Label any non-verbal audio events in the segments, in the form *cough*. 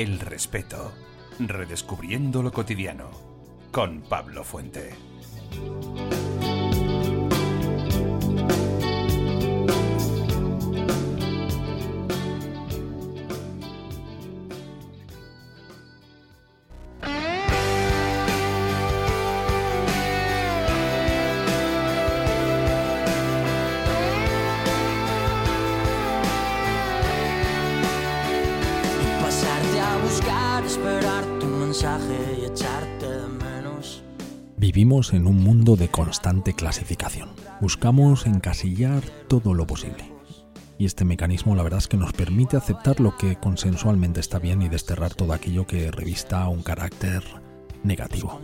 El respeto. Redescubriendo lo cotidiano. Con Pablo Fuente. Vivimos en un mundo de constante clasificación. Buscamos encasillar todo lo posible. Y este mecanismo la verdad es que nos permite aceptar lo que consensualmente está bien y desterrar todo aquello que revista un carácter negativo.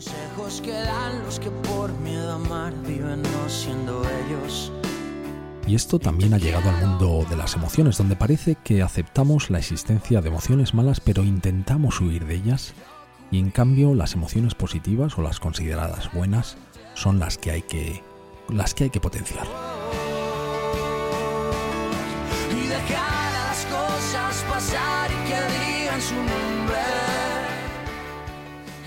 Y esto también ha llegado al mundo de las emociones, donde parece que aceptamos la existencia de emociones malas, pero intentamos huir de ellas y en cambio las emociones positivas o las consideradas buenas son las que hay que las que hay que potenciar.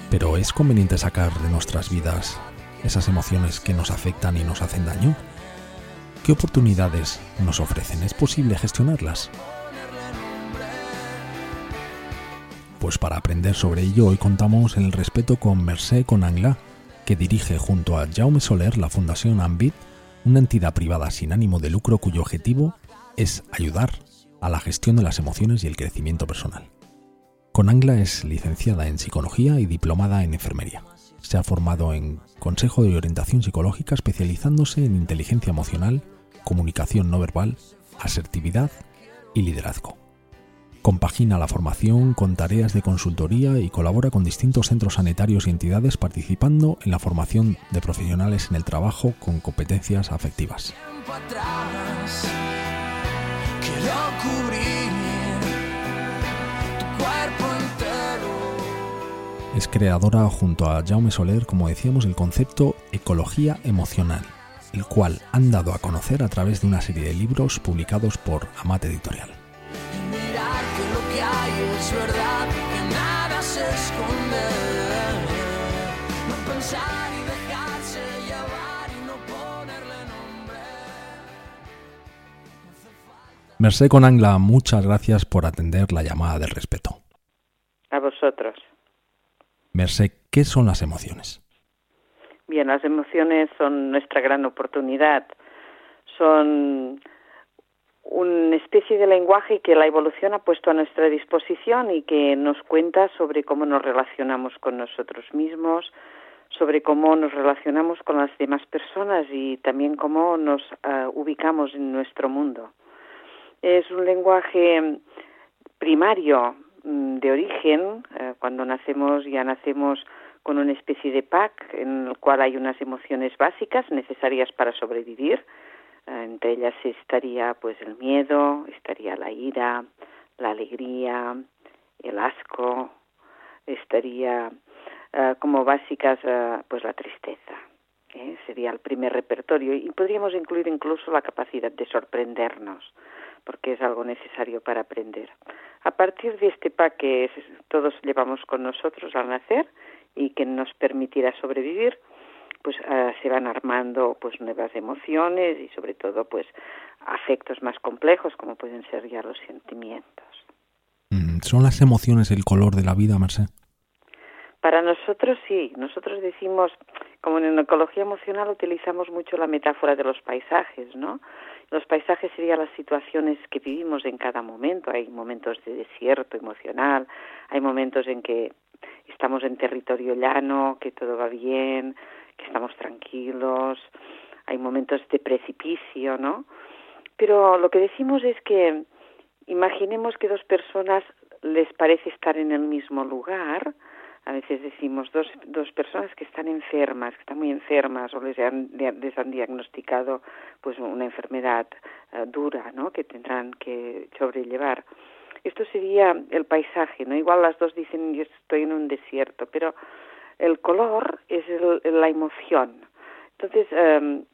Pero es conveniente sacar de nuestras vidas esas emociones que nos afectan y nos hacen daño. ¿Qué oportunidades nos ofrecen? ¿Es posible gestionarlas? Pues para aprender sobre ello hoy contamos el respeto con Mercé Conangla, que dirige junto a Jaume Soler la Fundación Ambit, una entidad privada sin ánimo de lucro cuyo objetivo es ayudar a la gestión de las emociones y el crecimiento personal. Conangla es licenciada en psicología y diplomada en enfermería. Se ha formado en Consejo de Orientación Psicológica especializándose en inteligencia emocional, comunicación no verbal, asertividad y liderazgo. Compagina la formación con tareas de consultoría y colabora con distintos centros sanitarios y entidades participando en la formación de profesionales en el trabajo con competencias afectivas. Es creadora junto a Jaume Soler, como decíamos, el concepto ecología emocional, el cual han dado a conocer a través de una serie de libros publicados por Amate Editorial Merced con Angla, muchas gracias por atender la llamada del respeto. A vosotros. Merced, ¿qué son las emociones? Bien, las emociones son nuestra gran oportunidad. Son una especie de lenguaje que la evolución ha puesto a nuestra disposición y que nos cuenta sobre cómo nos relacionamos con nosotros mismos, sobre cómo nos relacionamos con las demás personas y también cómo nos ah, ubicamos en nuestro mundo. Es un lenguaje primario mm, de origen, eh, cuando nacemos ya nacemos con una especie de pack en el cual hay unas emociones básicas necesarias para sobrevivir, entre ellas estaría pues el miedo, estaría la ira, la alegría, el asco, estaría eh, como básicas eh, pues la tristeza. ¿eh? Sería el primer repertorio y podríamos incluir incluso la capacidad de sorprendernos, porque es algo necesario para aprender. A partir de este pack que todos llevamos con nosotros al nacer y que nos permitirá sobrevivir, pues ah, se van armando pues nuevas emociones y sobre todo pues afectos más complejos como pueden ser ya los sentimientos. Mm, ¿Son las emociones el color de la vida, Marcel? Para nosotros sí, nosotros decimos, como en ecología emocional utilizamos mucho la metáfora de los paisajes, ¿no? Los paisajes serían las situaciones que vivimos en cada momento. Hay momentos de desierto emocional, hay momentos en que estamos en territorio llano, que todo va bien, que estamos tranquilos, hay momentos de precipicio, ¿no? Pero lo que decimos es que imaginemos que dos personas les parece estar en el mismo lugar, a veces decimos dos, dos personas que están enfermas, que están muy enfermas o les han, les han diagnosticado pues una enfermedad eh, dura, ¿no? Que tendrán que sobrellevar. Esto sería el paisaje, ¿no? Igual las dos dicen yo estoy en un desierto, pero el color es la emoción. Entonces, em,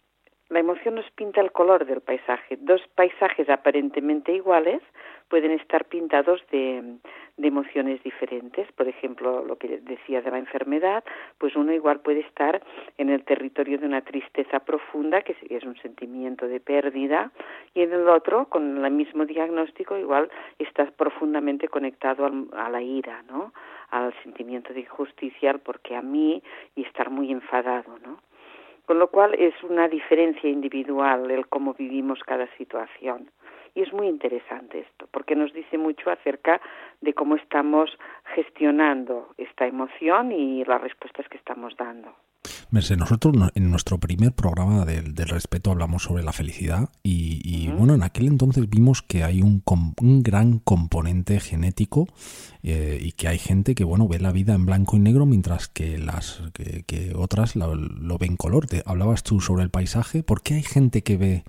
la emoción nos pinta el color del paisaje. Dos paisajes aparentemente iguales pueden estar pintados de, de emociones diferentes. Por ejemplo, lo que decía de la enfermedad, pues uno igual puede estar en el territorio de una tristeza profunda, que es un sentimiento de pérdida, y en el otro, con el mismo diagnóstico, igual está profundamente conectado a la ira, ¿no? Al sentimiento de injusticia, porque a mí, y estar muy enfadado, ¿no? Con lo cual es una diferencia individual el cómo vivimos cada situación. Y es muy interesante esto, porque nos dice mucho acerca de cómo estamos gestionando esta emoción y las respuestas que estamos dando. Merce, nosotros en nuestro primer programa del, respeto hablamos sobre la felicidad y, bueno, en aquel entonces vimos que hay un, un gran componente genético eh, y que hay gente que bueno ve la vida en blanco y negro mientras que las que, otras lo, lo ven color. Te, hablabas tú sobre el paisaje, ¿por qué hay gente que ve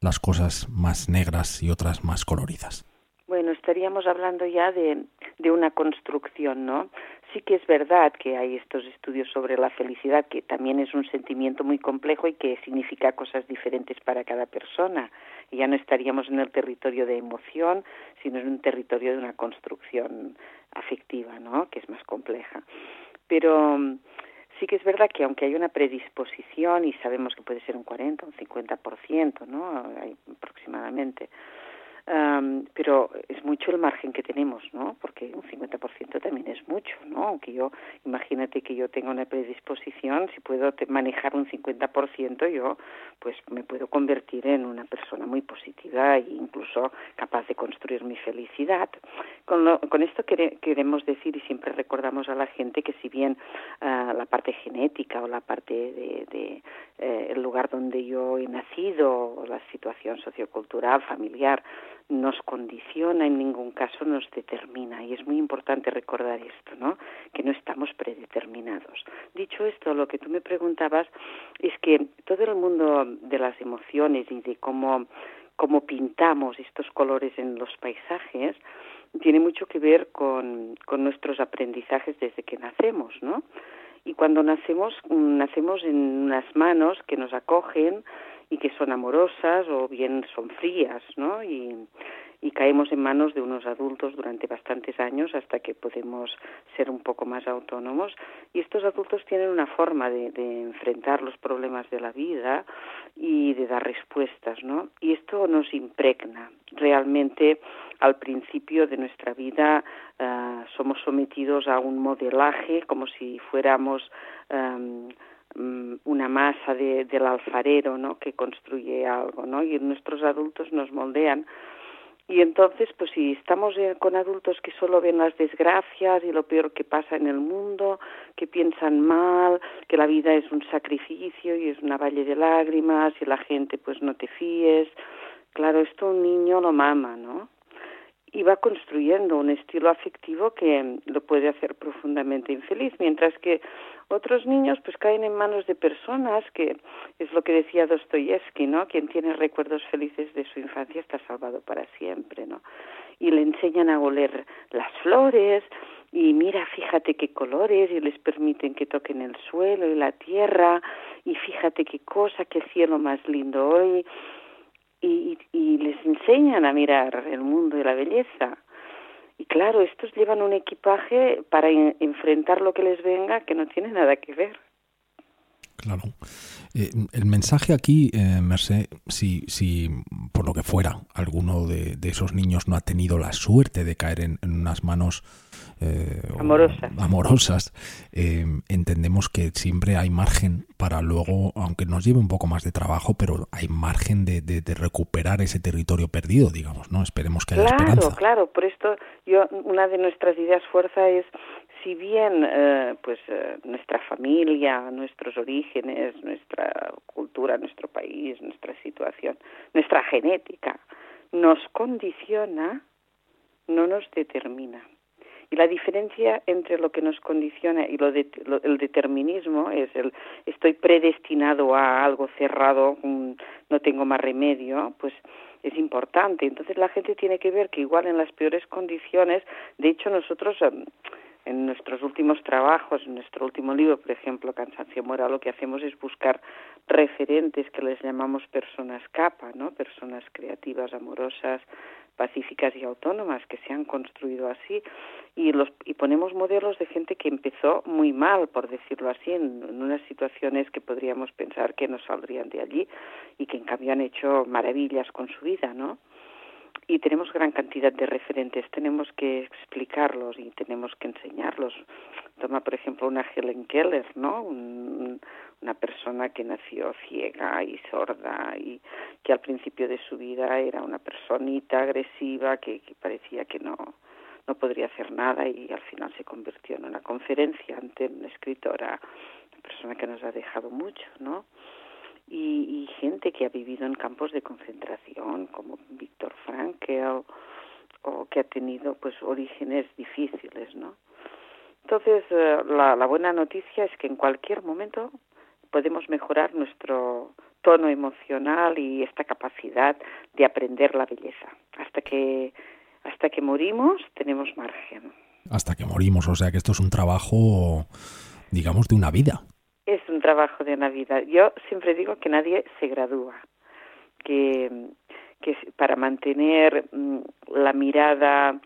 las cosas más negras y otras más coloridas? Bueno, estaríamos hablando ya de, de una construcción, ¿no? Sí que es verdad que hay estos estudios sobre la felicidad, que también es un sentimiento muy complejo y que significa cosas diferentes para cada persona. Y ya no estaríamos en el territorio de emoción, sino en un territorio de una construcción afectiva, ¿no? Que es más compleja. Pero sí que es verdad que aunque hay una predisposición y sabemos que puede ser un 40, un 50%, ¿no? aproximadamente, pero es mucho el margen que tenemos, ¿no? Porque un 50% también es mucho, ¿no? Aunque yo, imagínate que yo tenga una predisposición, si puedo manejar un 50%, yo pues me puedo convertir en una persona muy positiva e incluso capaz de construir mi felicidad. Con, con esto queremos decir y siempre recordamos a la gente que si bien ah, la parte genética o la parte de, de eh, el lugar donde yo he nacido o la situación sociocultural, familiar, nos condiciona, en ningún caso nos determina. Y es muy importante recordar esto, ¿no? Que no estamos predeterminados. Dicho esto, lo que tú me preguntabas es que todo el mundo de las emociones y de cómo, cómo pintamos estos colores en los paisajes tiene mucho que ver con, con nuestros aprendizajes desde que nacemos, ¿no? Y cuando nacemos, nacemos en unas manos que nos acogen, y que son amorosas o bien son frías, ¿no? Y, caemos en manos de unos adultos durante bastantes años hasta que podemos ser un poco más autónomos. Y estos adultos tienen una forma de, de enfrentar los problemas de la vida y de dar respuestas, ¿no? Y esto nos impregna. Realmente, al principio de nuestra vida uh, somos sometidos a un modelaje como si fuéramos um, una masa de, del alfarero ¿no? que construye algo ¿no? y nuestros adultos nos moldean y entonces pues si estamos eh, con adultos que solo ven las desgracias y lo peor que pasa en el mundo que piensan mal que la vida es un sacrificio y es una valle de lágrimas y la gente pues no te fíes claro esto un niño lo mama no y va construyendo un estilo afectivo que lo puede hacer profundamente infeliz, mientras que otros niños pues caen en manos de personas que es lo que decía Dostoyevsky, ¿no? Quien tiene recuerdos felices de su infancia está salvado para siempre, ¿no? Y le enseñan a oler las flores y mira, fíjate qué colores y les permiten que toquen el suelo y la tierra y fíjate qué cosa, qué cielo más lindo hoy y, y les enseñan a mirar el mundo y la belleza. Y claro, estos llevan un equipaje para enfrentar lo que les venga que no tiene nada que ver. Claro. Eh, el mensaje aquí, eh, Merced, si, si por lo que fuera alguno de, esos niños no ha tenido la suerte de caer en, unas manos eh, amorosas, amorosas eh, entendemos que siempre hay margen para luego, aunque nos lleve un poco más de trabajo, pero hay margen de, de, recuperar ese territorio perdido, digamos, ¿no? Esperemos que haya claro, esperanza. Claro, claro. Por esto, yo una de nuestras ideas fuerza es si bien eh, pues eh, nuestra familia, nuestros orígenes, nuestra cultura, nuestro país, nuestra situación, nuestra genética nos condiciona, no nos determina. Y la diferencia entre lo que nos condiciona y lo, de, el determinismo es el estoy predestinado a algo cerrado, no tengo más remedio, pues es importante. Entonces la gente tiene que ver que igual en las peores condiciones, de hecho nosotros em, en nuestros últimos trabajos, en nuestro último libro, por ejemplo, Cansancio Moral, lo que hacemos es buscar referentes que les llamamos personas capa, ¿no? Personas creativas, amorosas, pacíficas y autónomas que se han construido así y los y ponemos modelos de gente que empezó muy mal por decirlo así en, en, unas situaciones que podríamos pensar que no saldrían de allí y que en cambio han hecho maravillas con su vida no y tenemos gran cantidad de referentes, tenemos que explicarlos y tenemos que enseñarlos. Toma, por ejemplo, una Helen Keller, ¿no? una persona que nació ciega y sorda y que al principio de su vida era una personita agresiva que, que parecía que no, no podría hacer nada y al final se convirtió en una conferenciante, una escritora, una persona que nos ha dejado mucho, ¿no? Y, gente que ha vivido en campos de concentración como Víctor Frankel o que ha tenido pues orígenes difíciles, ¿no? Entonces eh, la, la buena noticia es que en cualquier momento podemos mejorar nuestro tono emocional y esta capacidad de aprender la belleza. Hasta que hasta que morimos tenemos margen. Hasta que morimos, o sea que esto es un trabajo digamos de una vida trabajo de una vida. Yo siempre digo que nadie se gradúa, que, que para mantener mm, la mirada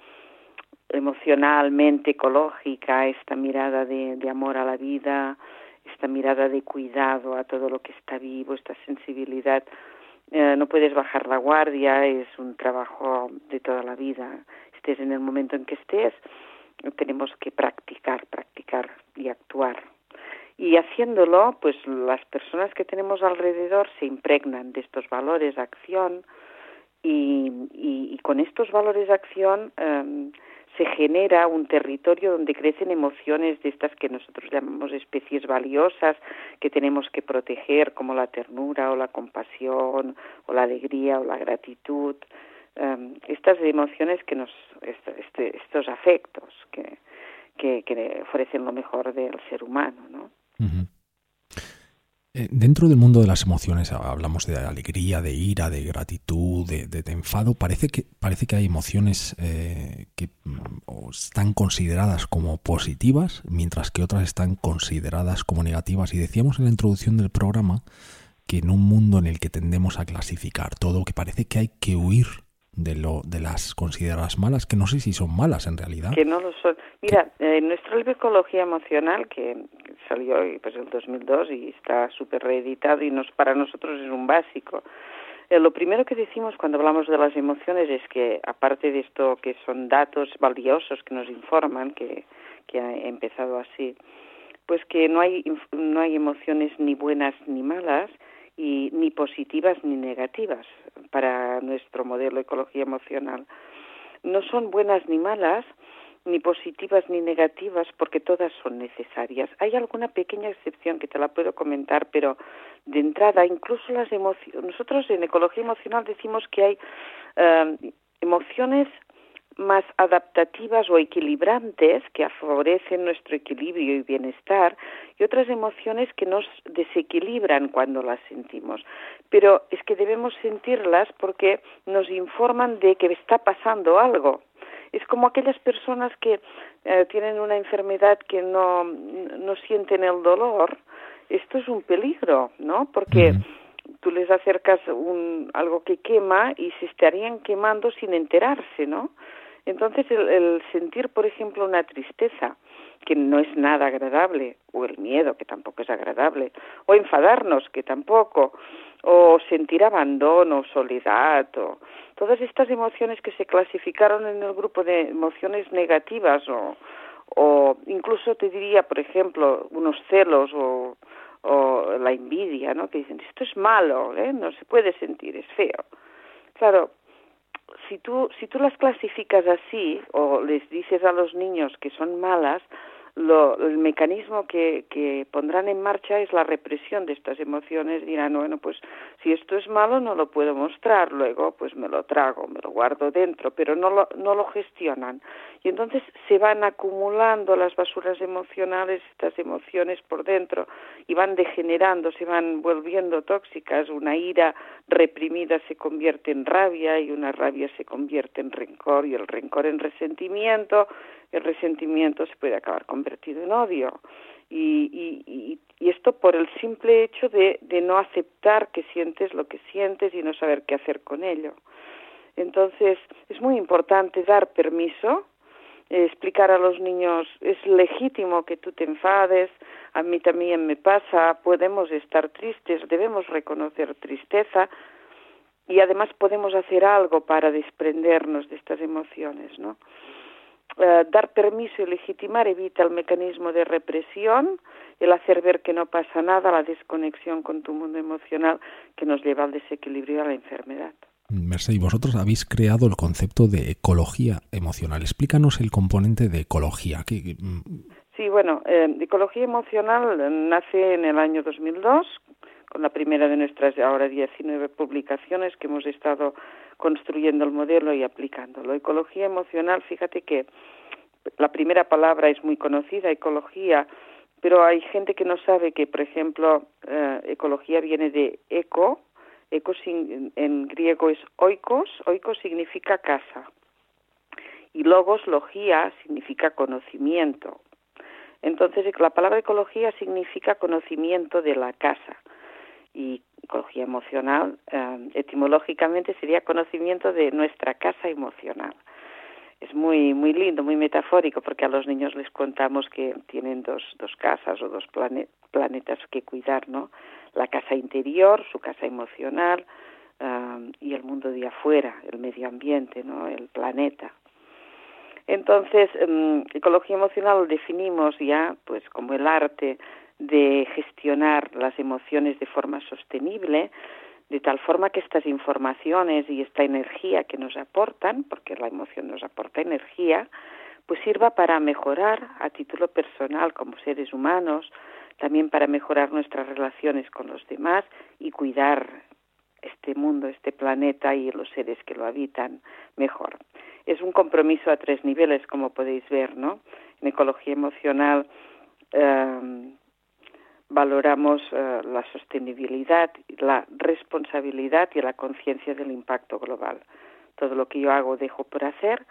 emocionalmente ecológica, esta mirada de, de amor a la vida, esta mirada de cuidado a todo lo que está vivo, esta sensibilidad, eh, no puedes bajar la guardia, es un trabajo de toda la vida. Estés en el momento en que estés, tenemos que practicar, practicar y actuar y haciéndolo, pues las personas que tenemos alrededor se impregnan de estos valores de acción y, y, con estos valores de acción um, se genera un territorio donde crecen emociones de estas que nosotros llamamos especies valiosas que tenemos que proteger como la ternura o la compasión o la alegría o la gratitud um, estas emociones que nos este, estos afectos que, que, que ofrecen lo mejor del ser humano no eh, dentro del mundo de las emociones hablamos de alegría, de ira, de gratitud, de, enfado. Parece que, parece que hay emociones eh, que mm, están consideradas como positivas, mientras que otras están consideradas como negativas. Y decíamos en la introducción del programa que en un mundo en el que tendemos a clasificar todo, que parece que hay que huir de lo de las consideradas malas, que no sé si son malas en realidad. Que no lo son. Mira, eh, nuestro libro Ecología Emocional, que salió pues el 2002 y está súper reeditado y nos, para nosotros es un básico. Eh, lo primero que decimos cuando hablamos de las emociones es que, aparte de esto que son datos valiosos que nos informan, que, que ha empezado así, pues que no hay, no hay emociones ni buenas ni malas, y ni positivas ni negativas para nuestro modelo de ecología emocional. No son buenas ni malas, ni positivas ni negativas, porque todas son necesarias. Hay alguna pequeña excepción que te la puedo comentar, pero de entrada, incluso las emociones, nosotros en ecología emocional decimos que hay eh, emociones más adaptativas o equilibrantes que favorecen nuestro equilibrio y bienestar y otras emociones que nos desequilibran cuando las sentimos. Pero es que debemos sentirlas porque nos informan de que está pasando algo. Es como aquellas personas que eh, tienen una enfermedad que no, no sienten el dolor. Esto es un peligro, ¿no? Porque tú les acercas un, algo que quema y se estarían quemando sin enterarse, ¿no? Entonces, el, sentir, por ejemplo, una tristeza, que no es nada agradable, o el miedo, que tampoco es agradable, o enfadarnos, que tampoco, o sentir abandono, soledad, o todas estas emociones que se clasificaron en el grupo de emociones negativas, o, o incluso te diría, por ejemplo, unos celos o, o la envidia, ¿no? Que dicen, esto es malo, ¿eh? No se puede sentir, es feo. Claro, si tú, si tú las clasificas así o les dices a los niños que son malas, lo, el mecanismo que, que pondrán en marcha es la represión de estas emociones. Dirán, bueno, pues si esto es malo no lo puedo mostrar, luego pues me lo trago, me lo guardo dentro, pero no lo, no lo gestionan. Y entonces se van acumulando las basuras emocionales, estas emociones por dentro, y van degenerando, se van volviendo tóxicas. Una ira reprimida se convierte en rabia y una rabia se convierte en rencor y el rencor en resentimiento el resentimiento se puede acabar convertido en odio. Y, y, y, esto por el simple hecho de, de no aceptar que sientes lo que sientes y no saber qué hacer con ello. Entonces, es muy importante dar permiso, eh, explicar a los niños, es legítimo que tú te enfades, a mí también me pasa, podemos estar tristes, debemos reconocer tristeza y además podemos hacer algo para desprendernos de estas emociones, ¿no? Eh, dar permiso y legitimar evita el mecanismo de represión, el hacer ver que no pasa nada, la desconexión con tu mundo emocional que nos lleva al desequilibrio y a la enfermedad. Mercedes, vosotros habéis creado el concepto de ecología emocional. Explícanos el componente de ecología. Mm, sí, bueno, eh, ecología emocional nace en el año 2002 con la primera de nuestras ahora 19 publicaciones que hemos estado construyendo el modelo y aplicándolo. Ecología emocional, fíjate que la primera palabra es muy conocida, ecología, pero hay gente que no sabe que, por ejemplo, eh, ecología viene de eco, eco en griego es oikos, oikos significa casa, y logos, logía, significa conocimiento. Entonces, la palabra ecología significa conocimiento de la casa y ecología emocional, eh, etimológicamente sería conocimiento de nuestra casa emocional. Es muy muy lindo, muy metafórico, porque a los niños les contamos que tienen dos, dos casas o dos planetas que cuidar, ¿no? La casa interior, su casa emocional, eh, y el mundo de afuera, el medio ambiente, ¿no? El planeta. Entonces, em, ecología emocional lo definimos ya, pues, como el arte de gestionar las emociones de forma sostenible, de tal forma que estas informaciones y esta energía que nos aportan, porque la emoción nos aporta energía, pues sirva para mejorar a título personal como seres humanos, también para mejorar nuestras relaciones con los demás y cuidar este mundo, este planeta y los seres que lo habitan mejor. Es un compromiso a tres niveles, como podéis ver, ¿no? En ecología emocional eh, valoramos eh, la sostenibilidad, la responsabilidad y la conciencia del impacto global. Todo lo que yo hago dejo por hacer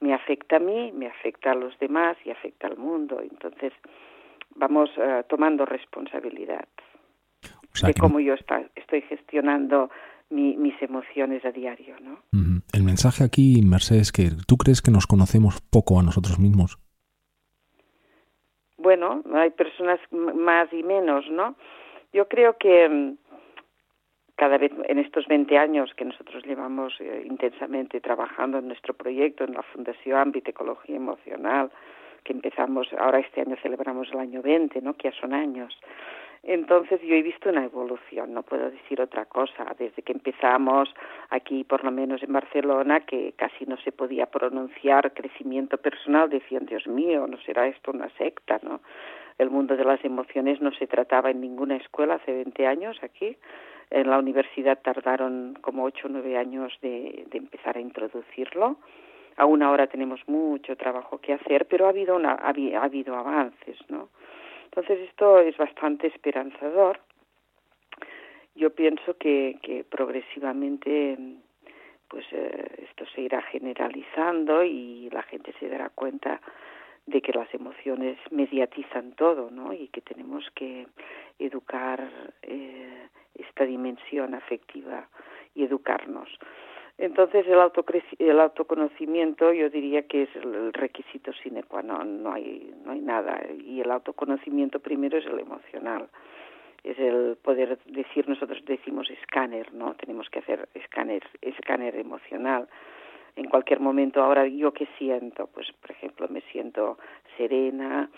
me afecta a mí, me afecta a los demás y afecta al mundo. Entonces vamos eh, tomando responsabilidad de cómo yo estoy gestionando mis emociones a diario. ¿no? El mensaje aquí, Mercedes, es que tú crees que nos conocemos poco a nosotros mismos bueno, hay personas más y menos, ¿no? Yo creo que mm, cada vez en estos 20 años que nosotros llevamos eh, intensamente trabajando en nuestro proyecto en la Fundación Ámbito Ecología Emocional, que empezamos, ahora este año celebramos el año 20, ¿no? Que ya son años. Entonces yo he visto una evolución, no puedo decir otra cosa, desde que empezamos aquí, por lo menos en Barcelona, que casi no se podía pronunciar crecimiento personal, decían, Dios mío, no será esto una secta, ¿no? El mundo de las emociones no se trataba en ninguna escuela hace 20 años aquí. En la universidad tardaron como 8 o 9 años de, de empezar a introducirlo. Aún ahora tenemos mucho trabajo que hacer, pero ha habido, una, ha habido avances, ¿no? Entonces esto es bastante esperanzador. Yo pienso que, que progresivamente pues eh, esto se irá generalizando y la gente se dará cuenta de que las emociones mediatizan todo, ¿no? Y que tenemos que educar eh, esta dimensión afectiva y educarnos. Entonces el, el autoconocimiento yo diría que es el requisito sine qua non, no hay, no hay nada. Y el autoconocimiento primero es el emocional. Es el poder decir, nosotros decimos escáner, ¿no? Tenemos que hacer escáner, escáner emocional. En cualquier momento, ahora yo qué siento, pues por ejemplo me siento serena,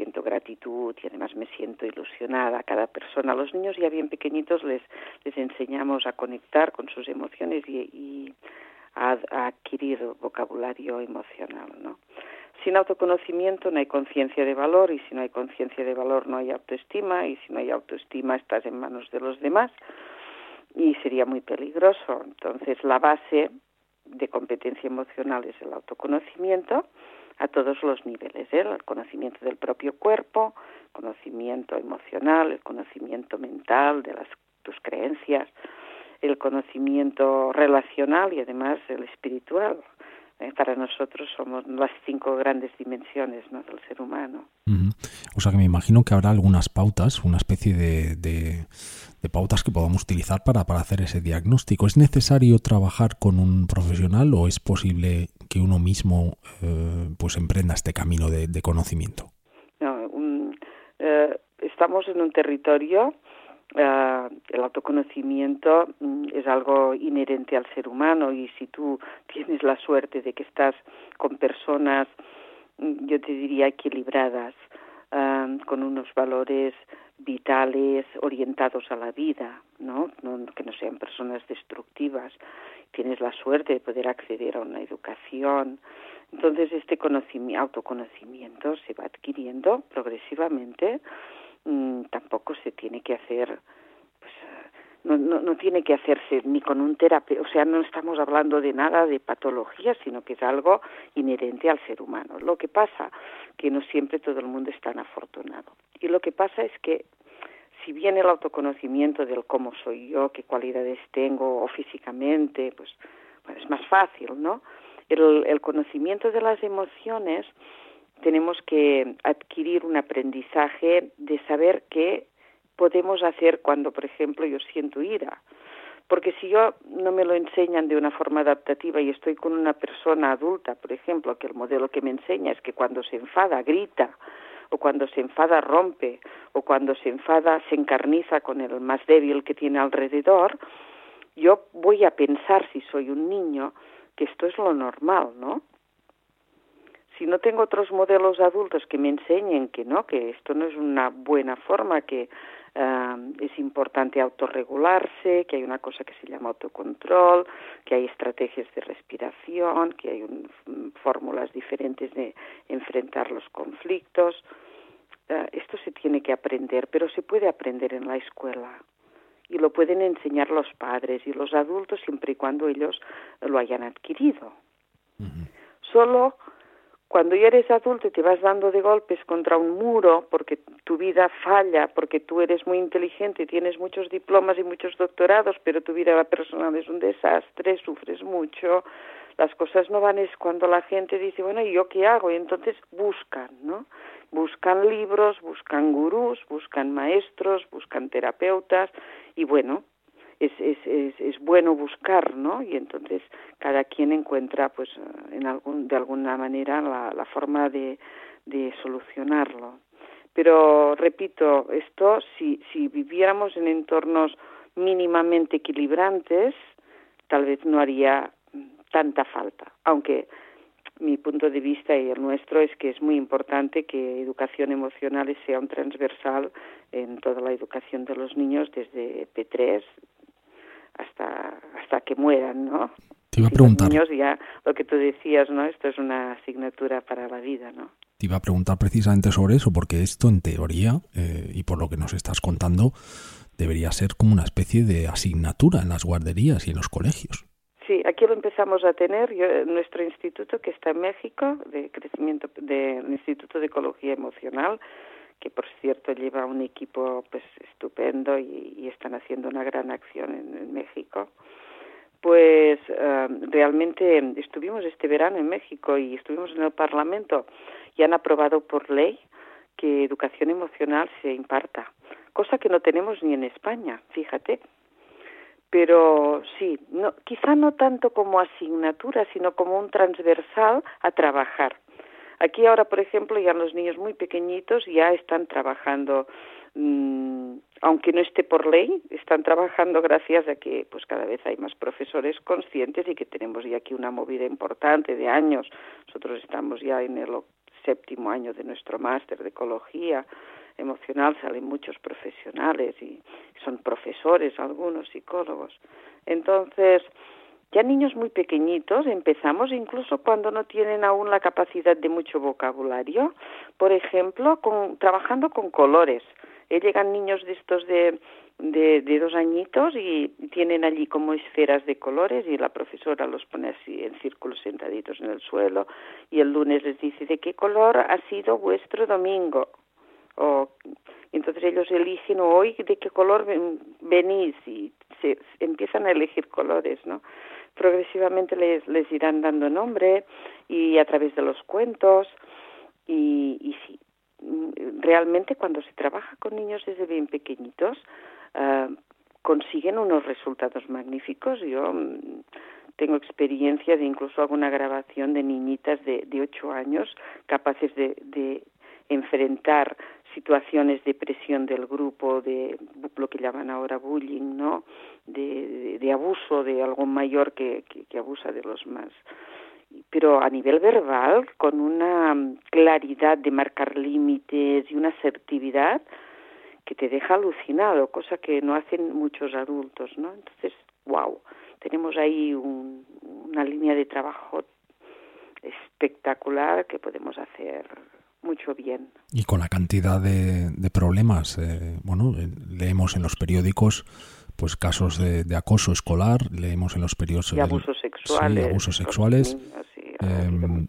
siento gratitud y además me siento ilusionada. Cada persona, a los niños ya bien pequeñitos les, les enseñamos a conectar con sus emociones y, a, adquirir vocabulario emocional, ¿no? Sin autoconocimiento no hay conciencia de valor y si no hay conciencia de valor no hay autoestima y si no hay autoestima estás en manos de los demás y sería muy peligroso. Entonces la base de competencia emocional es el autoconocimiento a todos los niveles, ¿eh? el conocimiento del propio cuerpo, conocimiento emocional, el conocimiento mental de las tus creencias, el conocimiento relacional y además el espiritual, eh, para nosotros somos las cinco grandes dimensiones ¿no? del ser humano. O sea que me imagino que habrá algunas pautas, una especie de, de, pautas que podamos utilizar para, para hacer ese diagnóstico. ¿Es necesario trabajar con un profesional o es posible que uno mismo eh, pues emprenda este camino de, conocimiento? No, eh, estamos en un territorio Uh, el autoconocimiento mm, es algo inherente al ser humano y si tú *laughs* tienes la suerte de que estás con personas, mm, yo te diría, equilibradas, uh, con unos valores vitales orientados a la vida, ¿no? ¿no? que no sean personas destructivas. Tienes la suerte de poder acceder a una educación. Entonces este conocimiento, autoconocimiento se va adquiriendo progresivamente Mm, tampoco se tiene que hacer pues no, no, no tiene que hacerse ni con un terapeuta, o sea, no estamos hablando de nada de patología, sino que es algo inherente al ser humano. Lo que pasa que no siempre todo el mundo es tan afortunado. Y lo que pasa es que si bien el autoconocimiento del cómo soy yo, qué cualidades tengo o físicamente, pues bueno, es más fácil, ¿no? El, el conocimiento de las emociones tenemos que adquirir un aprendizaje de saber qué podemos hacer cuando, por ejemplo, yo siento ira. Porque si yo no me lo enseñan de una forma adaptativa y estoy con una persona adulta, por ejemplo, que el modelo que me enseña es que cuando se enfada grita, o cuando se enfada rompe, o cuando se enfada se encarniza con el más débil que tiene alrededor, yo voy a pensar si soy un niño que esto es lo normal, ¿no? Si no tengo otros modelos adultos que me enseñen que no, que esto no es una buena forma, que uh, es importante autorregularse, que hay una cosa que se llama autocontrol, que hay estrategias de respiración, que hay un, fórmulas diferentes de enfrentar los conflictos. Uh, esto se tiene que aprender, pero se puede aprender en la escuela y lo pueden enseñar los padres y los adultos siempre y cuando ellos lo hayan adquirido. Uh -huh. Solo cuando ya eres adulto y te vas dando de golpes contra un muro porque tu vida falla, porque tú eres muy inteligente, tienes muchos diplomas y muchos doctorados, pero tu vida personal es un desastre, sufres mucho, las cosas no van es cuando la gente dice, bueno, ¿y yo qué hago? Y entonces buscan, ¿no? Buscan libros, buscan gurús, buscan maestros, buscan terapeutas y bueno, es, es, es, es, bueno buscar, ¿no? Y entonces cada quien encuentra, pues, en algún, de alguna manera la, forma de, de solucionarlo. Pero repito, esto si, si viviéramos en entornos mínimamente equilibrantes, tal vez no haría tanta falta, aunque mi punto de vista y el nuestro es que es muy importante que educación emocional sea un transversal en toda la educación de los niños desde P3, hasta hasta que mueran, ¿no? Te iba a preguntar. Los niños ya, lo que tú decías, ¿no? Esto es una asignatura para la vida, ¿no? Te iba a preguntar precisamente sobre eso, porque esto en teoría, eh, y por lo que nos estás contando, debería ser como una especie de asignatura en las guarderías y en los colegios. Sí, aquí lo empezamos a tener. Yo, nuestro instituto, que está en México, de crecimiento, del de, Instituto de Ecología Emocional, que por cierto lleva un equipo pues estupendo y, están haciendo una gran acción en, en México pues uh, realmente estuvimos este verano en México y estuvimos en el Parlamento y han aprobado por ley que educación emocional se imparta, cosa que no tenemos ni en España, fíjate. Pero sí, no, quizá no tanto como asignatura, sino como un transversal a trabajar. Aquí ahora, por ejemplo, ya los niños muy pequeñitos ya están trabajando, mmm, aunque no esté por ley, están trabajando gracias a que pues cada vez hay más profesores conscientes y que tenemos ya aquí una movida importante de años. Nosotros estamos ya en el séptimo año de nuestro máster de ecología emocional, salen muchos profesionales y son profesores, algunos psicólogos. Entonces, ya niños muy pequeñitos empezamos incluso cuando no tienen aún la capacidad de mucho vocabulario, por ejemplo, con, trabajando con colores. Eh, llegan niños de estos de, de, de, dos añitos y tienen allí como esferas de colores y la profesora los pone así en círculos sentaditos en el suelo y el lunes les dice de qué color ha sido vuestro domingo o entonces ellos eligen hoy de qué color venís y se empiezan a elegir colores, ¿no? Progresivamente les, les irán dando nombre y a través de los cuentos y, y sí, realmente cuando se trabaja con niños desde bien pequeñitos uh, consiguen unos resultados magníficos. Yo mm, tengo experiencia de incluso alguna grabación de niñitas de, de ocho años capaces de, de enfrentar situaciones de presión del grupo, de lo que llaman ahora bullying, ¿no? De, abuso de algo mayor que, que, que, abusa de los más. Pero a nivel verbal, con una claridad de marcar límites y una asertividad que te deja alucinado, cosa que no hacen muchos adultos, ¿no? Entonces, wow, tenemos ahí un, una línea de trabajo espectacular que podemos hacer mucho bien. Y con la cantidad de, de problemas, eh, bueno, eh, leemos en los periódicos pues casos de, de, acoso escolar, leemos en los periódicos de abusos sexuales, sí, abusos sexuales. Sí, eh,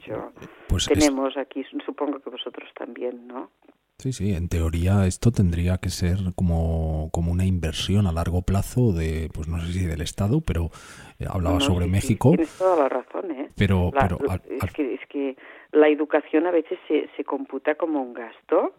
pues tenemos es... aquí, supongo que vosotros también, ¿no? Sí, sí, en teoría esto tendría que ser como, como una inversión a largo plazo de, pues no sé si del Estado, pero eh, hablaba no, sobre sí, México. Tienes toda la razón, ¿eh? Pero, la, pero al, es, que, es que la educación a veces se, se computa como un gasto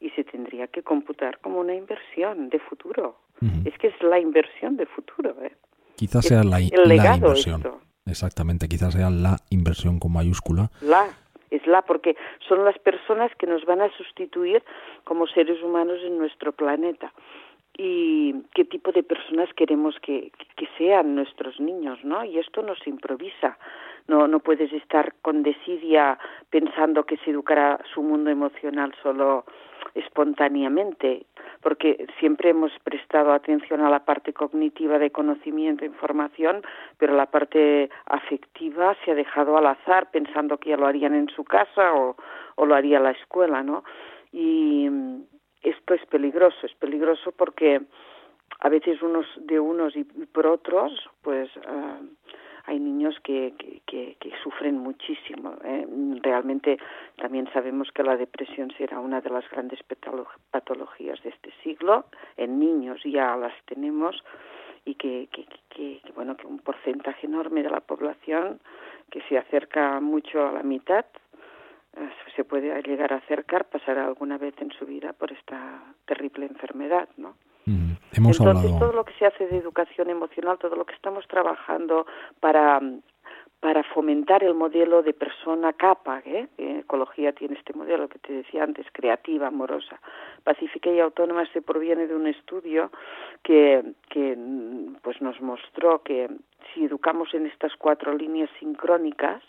y se tendría que computar como una inversión de futuro. Uh -huh. Es que es la inversión de futuro, ¿eh? Quizás sea la, el la inversión. Esto. Exactamente, quizás sea la inversión con mayúscula. La es la porque son las personas que nos van a sustituir como seres humanos en nuestro planeta y qué tipo de personas queremos que, que sean nuestros niños, ¿no? Y esto no se improvisa. No, no puedes estar con desidia pensando que se educará su mundo emocional solo espontáneamente, porque siempre hemos prestado atención a la parte cognitiva de conocimiento e información, pero la parte afectiva se ha dejado al azar, pensando que ya lo harían en su casa o, o lo haría la escuela, ¿no? Y esto es peligroso, es peligroso porque a veces unos de unos y por otros, pues uh, hay niños que, sufren muchísimo. ¿eh? Realmente también sabemos que la depresión será una de las grandes patologías de este siglo. En niños ya las tenemos y que, que, que, que, bueno que un porcentaje enorme de la población que se acerca mucho a la mitad se puede llegar a acercar, pasará alguna vez en su vida por esta terrible enfermedad, ¿no? Mm, hemos Entonces, hablado... todo lo que se hace de educación emocional, todo lo que estamos trabajando para para fomentar el modelo de persona capa, ¿eh? Ecología tiene este modelo que te decía antes, creativa, amorosa. Pacífica y autónoma se proviene de un estudio que, que pues nos mostró que si educamos en estas cuatro líneas sincrónicas,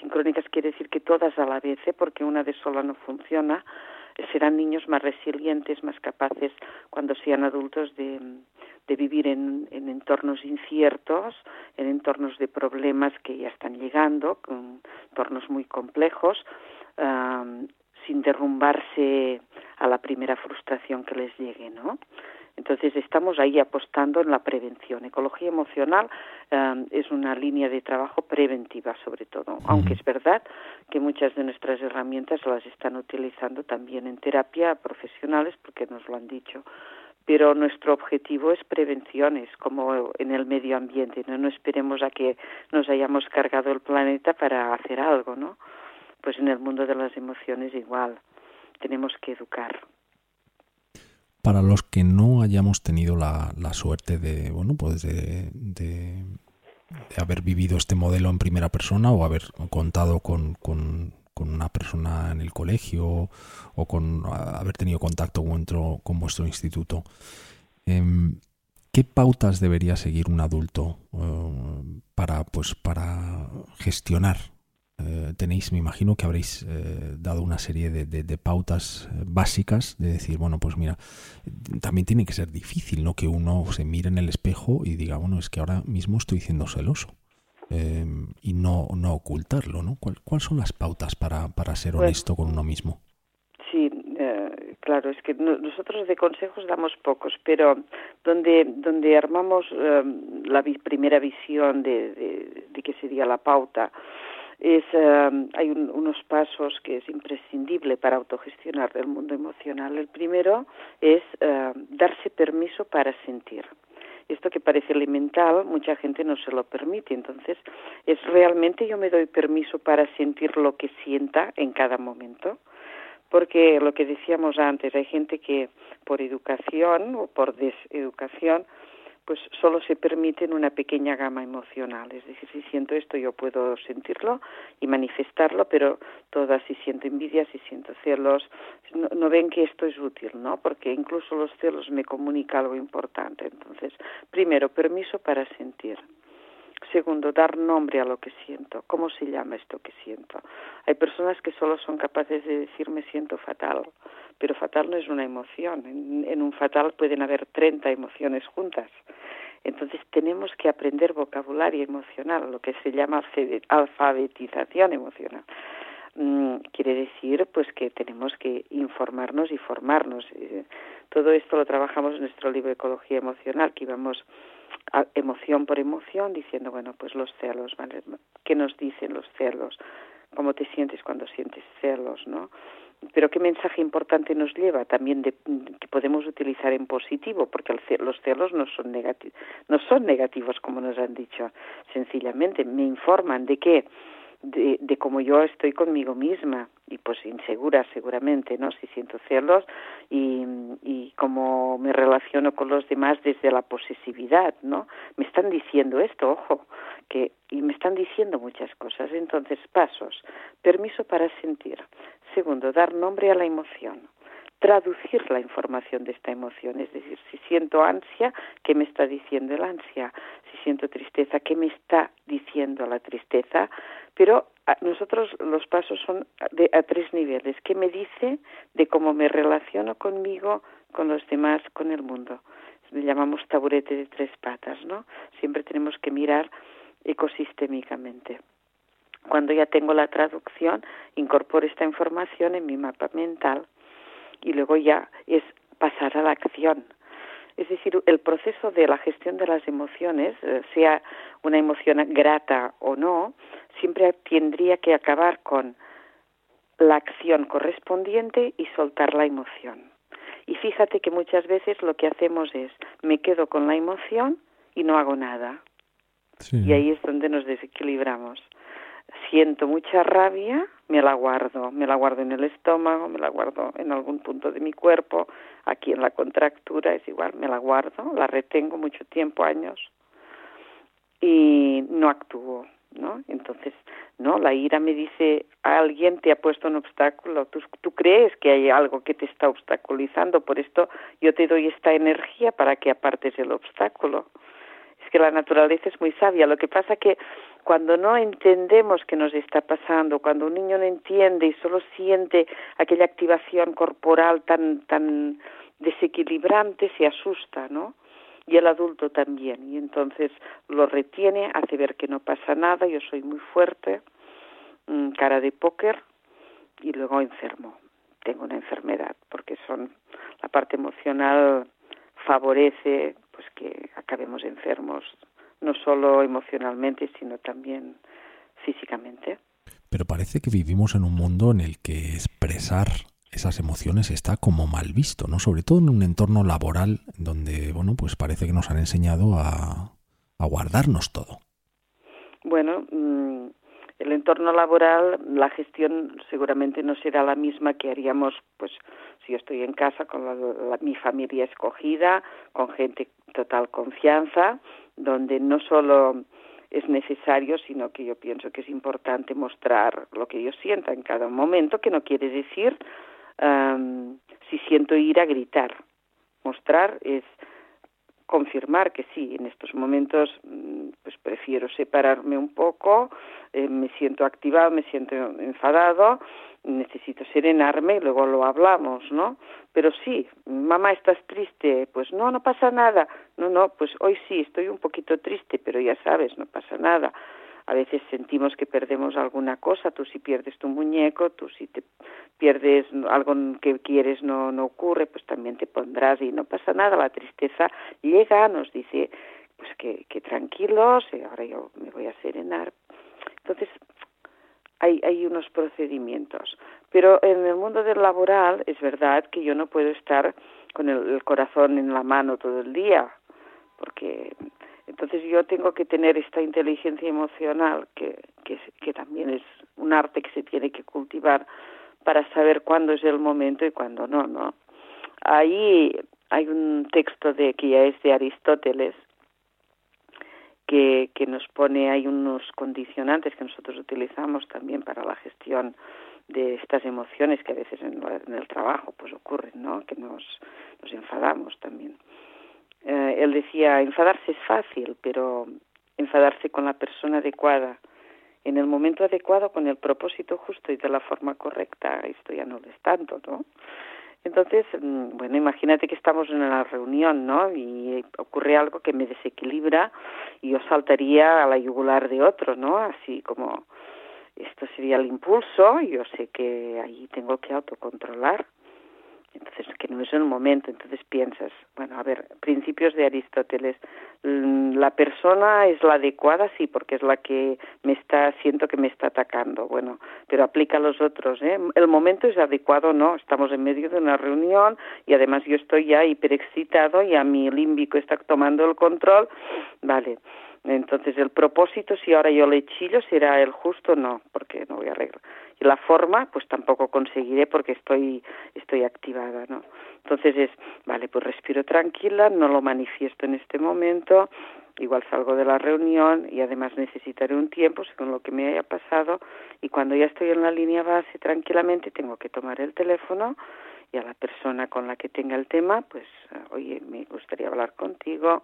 sincrónicas quiere decir que todas a la vez, ¿eh? porque una de sola no funciona, serán niños más resilientes, más capaces cuando sean adultos de, vivir en, en, entornos inciertos, en entornos de problemas que ya están llegando, con entornos muy complejos, um, sin derrumbarse a la primera frustración que les llegue, ¿no? Entonces estamos ahí apostando en la prevención. Ecología emocional eh, es una línea de trabajo preventiva sobre todo, aunque es verdad que muchas de nuestras herramientas las están utilizando también en terapia profesionales porque nos lo han dicho. Pero nuestro objetivo es prevención, es como en el medio ambiente, no, no esperemos a que nos hayamos cargado el planeta para hacer algo, ¿no? Pues en el mundo de las emociones igual, tenemos que educar para los que no hayamos tenido la, la suerte de, bueno, pues de, de, haber vivido este modelo en primera persona o haber contado con, con, una persona en el colegio o con haber tenido contacto con, con vuestro instituto, eh, ¿qué pautas debería seguir un adulto eh, para, pues, para gestionar eh, tenéis, me imagino que habréis eh, dado una serie de, de, de, pautas eh, básicas de decir, bueno, pues mira, también tiene que ser difícil, ¿no? Que uno se mire en el espejo y diga, bueno, es que ahora mismo estoy siendo celoso. Eh, y no, no ocultarlo, ¿no? ¿Cuáles cuál son las pautas para, para ser pues honesto con uno mismo? Sí, eh, claro, es que nosotros de consejos damos pocos, pero donde, donde armamos eh, la primera visión de, de, de qué sería la pauta, es uh, hay un, unos pasos que es imprescindible para autogestionar el mundo emocional. El primero es uh, darse permiso para sentir. esto que parece elemental, mucha gente no se lo permite. Entonces, es realmente yo me doy permiso para sentir lo que sienta en cada momento. Porque lo que decíamos antes, hay gente que por educación o por deseducación pues solo se permiten una pequeña gama emocional. Es decir, si siento esto yo puedo sentirlo y manifestarlo, pero todas si siento envidia, si siento celos, no, no, ven que esto es útil, ¿no? Porque incluso los celos me comunican algo importante. Entonces, primero, permiso para sentir. Segundo, dar nombre a lo que siento. ¿Cómo se llama esto que siento? Hay personas que solo son capaces de decir me siento fatal, pero fatal no es una emoción. En, un fatal pueden haber 30 emociones juntas. Entonces tenemos que aprender vocabulario emocional, lo que se llama alfabetización emocional. Mm, quiere decir pues que tenemos que informarnos y formarnos. Eh, todo esto lo trabajamos en nuestro libro Ecología Emocional, que íbamos emoción por emoción, diciendo, bueno, pues los celos, ¿vale? ¿Qué nos dicen los celos? ¿Cómo te sientes cuando sientes celos, no? Pero qué mensaje importante nos lleva también de, que podemos utilizar en positivo, porque los celos no son, negativos, no son negativos, como nos han dicho. Sencillamente me informan de que de, de cómo yo estoy conmigo misma y pues insegura seguramente, ¿no? Si siento celos y, y cómo me relaciono con los demás desde la posesividad, ¿no? Me están diciendo esto, ojo, que y me están diciendo muchas cosas. Entonces, pasos. Permiso para sentir. Segundo, dar nombre a la emoción traducir la información de esta emoción, es decir, si siento ansia, ¿qué me está diciendo el ansia? Si siento tristeza, ¿qué me está diciendo la tristeza? Pero a nosotros los pasos son de, a tres niveles. ¿Qué me dice de cómo me relaciono conmigo, con los demás, con el mundo? Le llamamos taburete de tres patas, ¿no? Siempre tenemos que mirar ecosistémicamente. Cuando ya tengo la traducción, incorporo esta información en mi mapa mental y luego ya es pasar a la acción. Es decir, el proceso de la gestión de las emociones, eh, sea una emoción grata o no, siempre tendría que acabar con la acción correspondiente y soltar la emoción. Y fíjate que muchas veces lo que hacemos es me quedo con la emoción y no hago nada. Y ahí es donde nos desequilibramos siento mucha rabia, me la guardo, me la guardo en el estómago, me la guardo en algún punto de mi cuerpo, aquí en la contractura es igual, me la guardo, la retengo mucho tiempo, años, y no actúo, ¿no? Entonces, no, la ira me dice, alguien te ha puesto un obstáculo, tú, crees que hay algo que te está obstaculizando, por esto yo te doy esta energía para que apartes el obstáculo. Es que la naturaleza es muy sabia, lo que pasa que cuando no entendemos qué nos está pasando, cuando un niño no entiende y solo siente aquella activación corporal tan, tan desequilibrante, se asusta, ¿no? Y el adulto también. Y entonces lo retiene, hace ver que no pasa nada, yo soy muy fuerte, mm, cara de póker, y luego enfermo. Tengo una enfermedad, porque son la parte emocional favorece pues que acabemos enfermos no solo emocionalmente, sino también físicamente. Pero parece que vivimos en un mundo en el que expresar esas emociones está como mal visto, ¿no? Sobre todo en un entorno laboral donde, bueno, pues parece que nos han enseñado a, a guardarnos todo. Bueno, mm, el entorno laboral, la gestión seguramente no será la misma que haríamos, pues, si yo estoy en casa con mi familia escogida, con gente total confianza, donde no solo es necesario, sino que yo pienso que es importante mostrar lo que yo sienta en cada momento, que no quiere decir si siento ira, gritar. Mostrar es confirmar que sí, en estos momentos mm, pues prefiero separarme un poco, eh, me siento activado, me siento enfadado, necesito serenarme y luego lo hablamos, ¿no? Pero sí, mamá, ¿estás triste? Pues no, no pasa nada. No, no, pues hoy sí, estoy un poquito triste, pero ya sabes, no pasa nada. A veces sentimos que perdemos alguna cosa, tú si pierdes tu muñeco, tú si te pierdes algo que quieres no, no ocurre, pues también te pondrás y no pasa nada, la tristeza llega, nos dice pues que, que tranquilos, ahora yo me voy a serenar. Entonces, hay, hay unos procedimientos. Pero en el mundo del laboral es verdad que yo no puedo estar con el, corazón en la mano todo el día, porque entonces yo tengo que tener esta inteligencia emocional que, que, también es un arte que se tiene que cultivar para saber cuándo es el momento y cuándo no, ¿no? Ahí hay un texto de que ya es de Aristóteles que, que nos pone, hay unos condicionantes que nosotros utilizamos también para la gestión de estas emociones que a veces en, el trabajo pues ocurren, ¿no? Que nos, nos enfadamos también. Eh, él decía, enfadarse es fácil, pero enfadarse con la persona adecuada, en el momento adecuado, con el propósito justo y de la forma correcta, esto ya no lo es tanto, ¿no? Entonces, mm, bueno, imagínate que estamos en una reunión, ¿no? Y ocurre algo que me desequilibra y yo saltaría a la yugular de otro, ¿no? Así como esto sería el impulso, yo sé que ahí tengo que autocontrolar entonces que no es el momento, entonces piensas, bueno, a ver, principios de Aristóteles, mm, la persona es la adecuada, sí, porque es la que me está, siento que me está atacando, bueno, pero aplica a los otros, ¿eh? El momento es adecuado, no, estamos en medio de una reunión y además yo estoy ya hiperexcitado y a mi límbico está tomando el control, vale, entonces el propósito, si ahora yo le chillo, será el justo, no, porque no voy a arreglar la forma pues tampoco conseguiré porque estoy estoy activada no entonces es vale pues respiro tranquila no lo manifiesto en este momento igual salgo de la reunión y además necesitaré un tiempo según lo que me haya pasado y cuando ya estoy en la línea base tranquilamente tengo que tomar el teléfono y a la persona con la que tenga el tema pues oye me gustaría hablar contigo.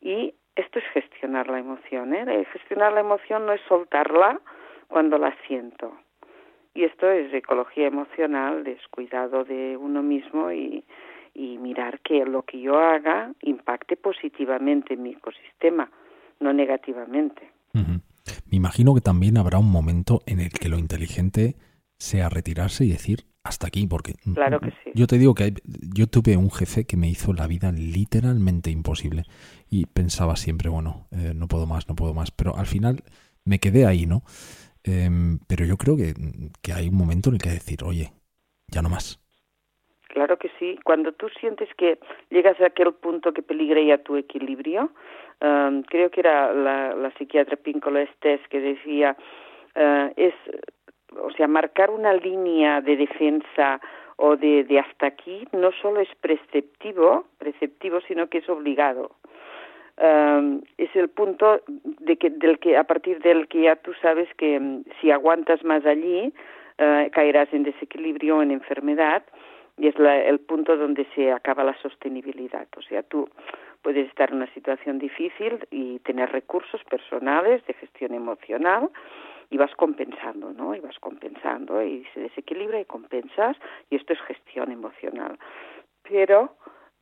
Y esto es gestionar la emoción ¿eh? gestionar la emoción no es soltarla cuando la siento y esto es ecología emocional, descuidado de uno mismo y, y mirar que lo que yo haga impacte positivamente en mi ecosistema, no negativamente. Me imagino que también habrá un momento en el que lo inteligente sea retirarse y decir hasta aquí, porque claro que sí. yo te digo que yo tuve un jefe que me hizo la vida literalmente imposible y pensaba siempre, bueno, eh, no puedo más, no puedo más, pero al final me quedé ahí, ¿no? Em, pero yo creo que, que hay un momento en el que decir, oye, ya no más. Claro que sí. Cuando tú sientes que llegas a aquel punto que peligra ya tu equilibrio, em, creo que era la, la psiquiatra Pinkola Estés que decía, uh, es, o sea, marcar una línea de defensa o de, de hasta aquí no solo es preceptivo, preceptivo, sino que es obligado es el punto de que, del que, a partir del que ya tú sabes que mm, si aguantas más allí, uh, caerás en desequilibrio, en enfermedad, y es la, el punto donde se acaba la sostenibilidad. O sea, tú puedes estar en una situación difícil y tener recursos personales de gestión emocional y vas compensando, ¿no? Y vas compensando y se desequilibra y compensas y esto es gestión emocional. Pero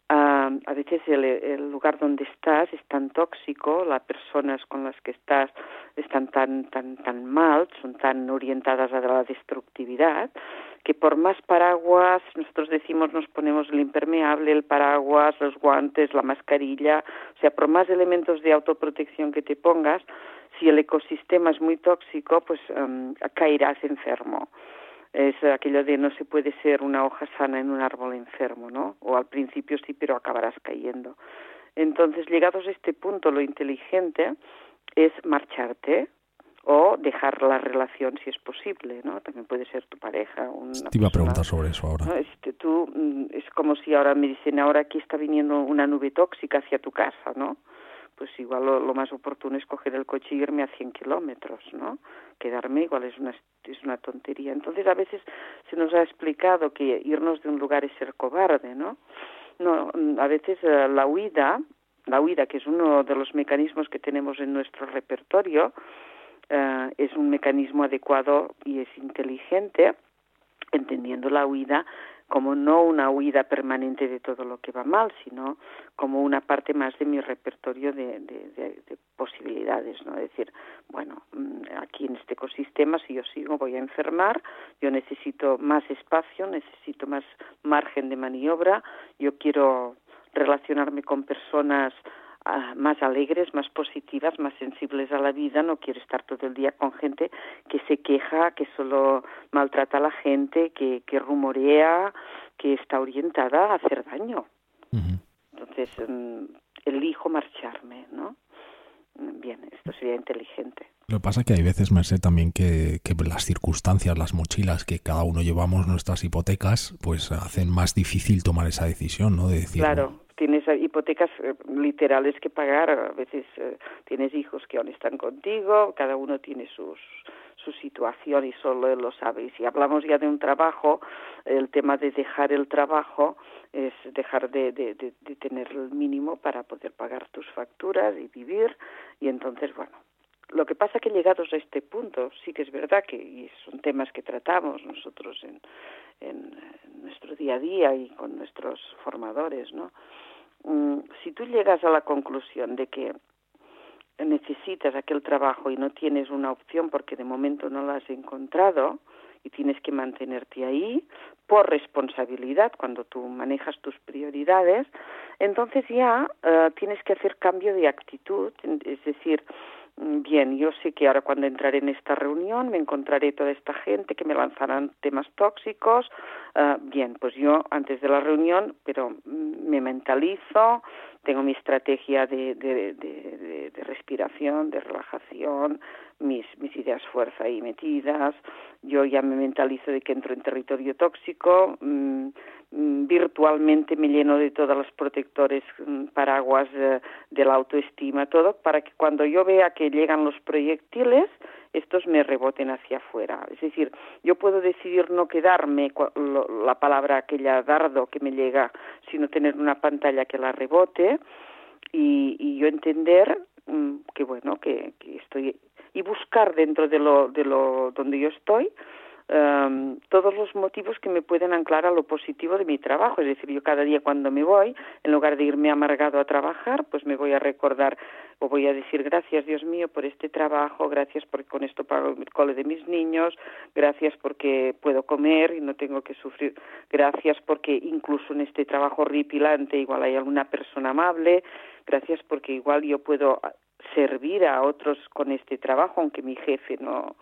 a veces el, lugar donde estás es tan tóxico, las personas con las que estás están tan tan tan mal, son tan orientadas a la destructividad, que por más paraguas, nosotros decimos nos ponemos el impermeable, el paraguas, los guantes, la mascarilla, o sea, por más elementos de autoprotección que te pongas, si el ecosistema es muy tóxico, pues caerás enfermo es aquello de no se puede ser una hoja sana en un árbol enfermo, ¿no? O al principio sí, pero acabarás cayendo. Entonces, llegados a este punto, lo inteligente es marcharte o dejar la relación si es posible, ¿no? También puede ser tu pareja. Una Te iba a preguntar sobre eso ahora. Este, tú, mm, es como si ahora me dicen, ahora aquí está viniendo una nube tóxica hacia tu casa, ¿no? Pues igual lo, más oportuno es coger el coche y irme a 100 kilómetros, ¿no? Quedarme igual es una, es una tontería. Entonces a veces se nos ha explicado que irnos de un lugar es ser cobarde, ¿no? No, a veces eh, la huida, la huida que es uno de los mecanismos que tenemos en nuestro repertorio, eh, es un mecanismo adecuado y es inteligente, entendiendo la huida como no una huida permanente de todo lo que va mal, sino como una parte más de mi repertorio de, de, posibilidades, ¿no? Es decir, bueno, mm, aquí en este ecosistema, si yo sigo, voy a enfermar, yo necesito más espacio, necesito más margen de maniobra, yo quiero relacionarme con personas más alegres, más positivas, más sensibles a la vida, no quiero estar todo el día con gente que se queja, que solo maltrata a la gente, que, que rumorea, que está orientada a hacer daño. Entonces, mm, elijo marcharme, ¿no? Bien, esto sería inteligente. Lo que pasa es que hay veces, Merced, también que, que, las circunstancias, las mochilas que cada uno llevamos, nuestras hipotecas, pues hacen más difícil tomar esa decisión, ¿no? De decir, claro, tienes hipotecas eh, literales que pagar, a veces eh, tienes hijos que aún están contigo, cada uno tiene sus su situación y solo él lo sabe. Y si hablamos ya de un trabajo, el tema de dejar el trabajo es dejar de, de, de, tener el mínimo para poder pagar tus facturas y vivir. Y entonces, bueno, lo que pasa que llegados a este punto, sí que es verdad que y son temas que tratamos nosotros en, en, nuestro día a día y con nuestros formadores, ¿no? Mm, si tú llegas a la conclusión de que necesitas aquel trabajo y no tienes una opción porque de momento no la has encontrado y tienes que mantenerte ahí por responsabilidad cuando tú manejas tus prioridades, entonces ya uh, tienes que hacer cambio de actitud, es decir, bien, yo sé que ahora cuando entraré en esta reunión me encontraré toda esta gente que me lanzarán temas tóxicos. Uh, bien, pues yo antes de la reunión, pero mm, me mentalizo, tengo mi estrategia de, de, de, de, respiración, de relajación, mis, mis ideas fuerza ahí metidas, yo ya me mentalizo de que entro en territorio tóxico, mmm, virtualmente me lleno de todos los protectores mm, paraguas de, de, la autoestima, todo, para que cuando yo vea que llegan los proyectiles, estos me reboten hacia afuera. Es decir, yo puedo decidir no quedarme la palabra aquella dardo que me llega, sino tener una pantalla que la rebote y, y yo entender mm, que bueno, que, que estoy y buscar dentro de lo, de lo donde yo estoy um, todos los motivos que me pueden anclar a lo positivo de mi trabajo. Es decir, yo cada día cuando me voy, en lugar de irme amargado a trabajar, pues me voy a recordar o voy a decir gracias Dios mío por este trabajo, gracias porque con esto pago el cole de mis niños, gracias porque puedo comer y no tengo que sufrir, gracias porque incluso en este trabajo horripilante igual hay alguna persona amable, gracias porque igual yo puedo servir a otros con este trabajo, aunque mi jefe no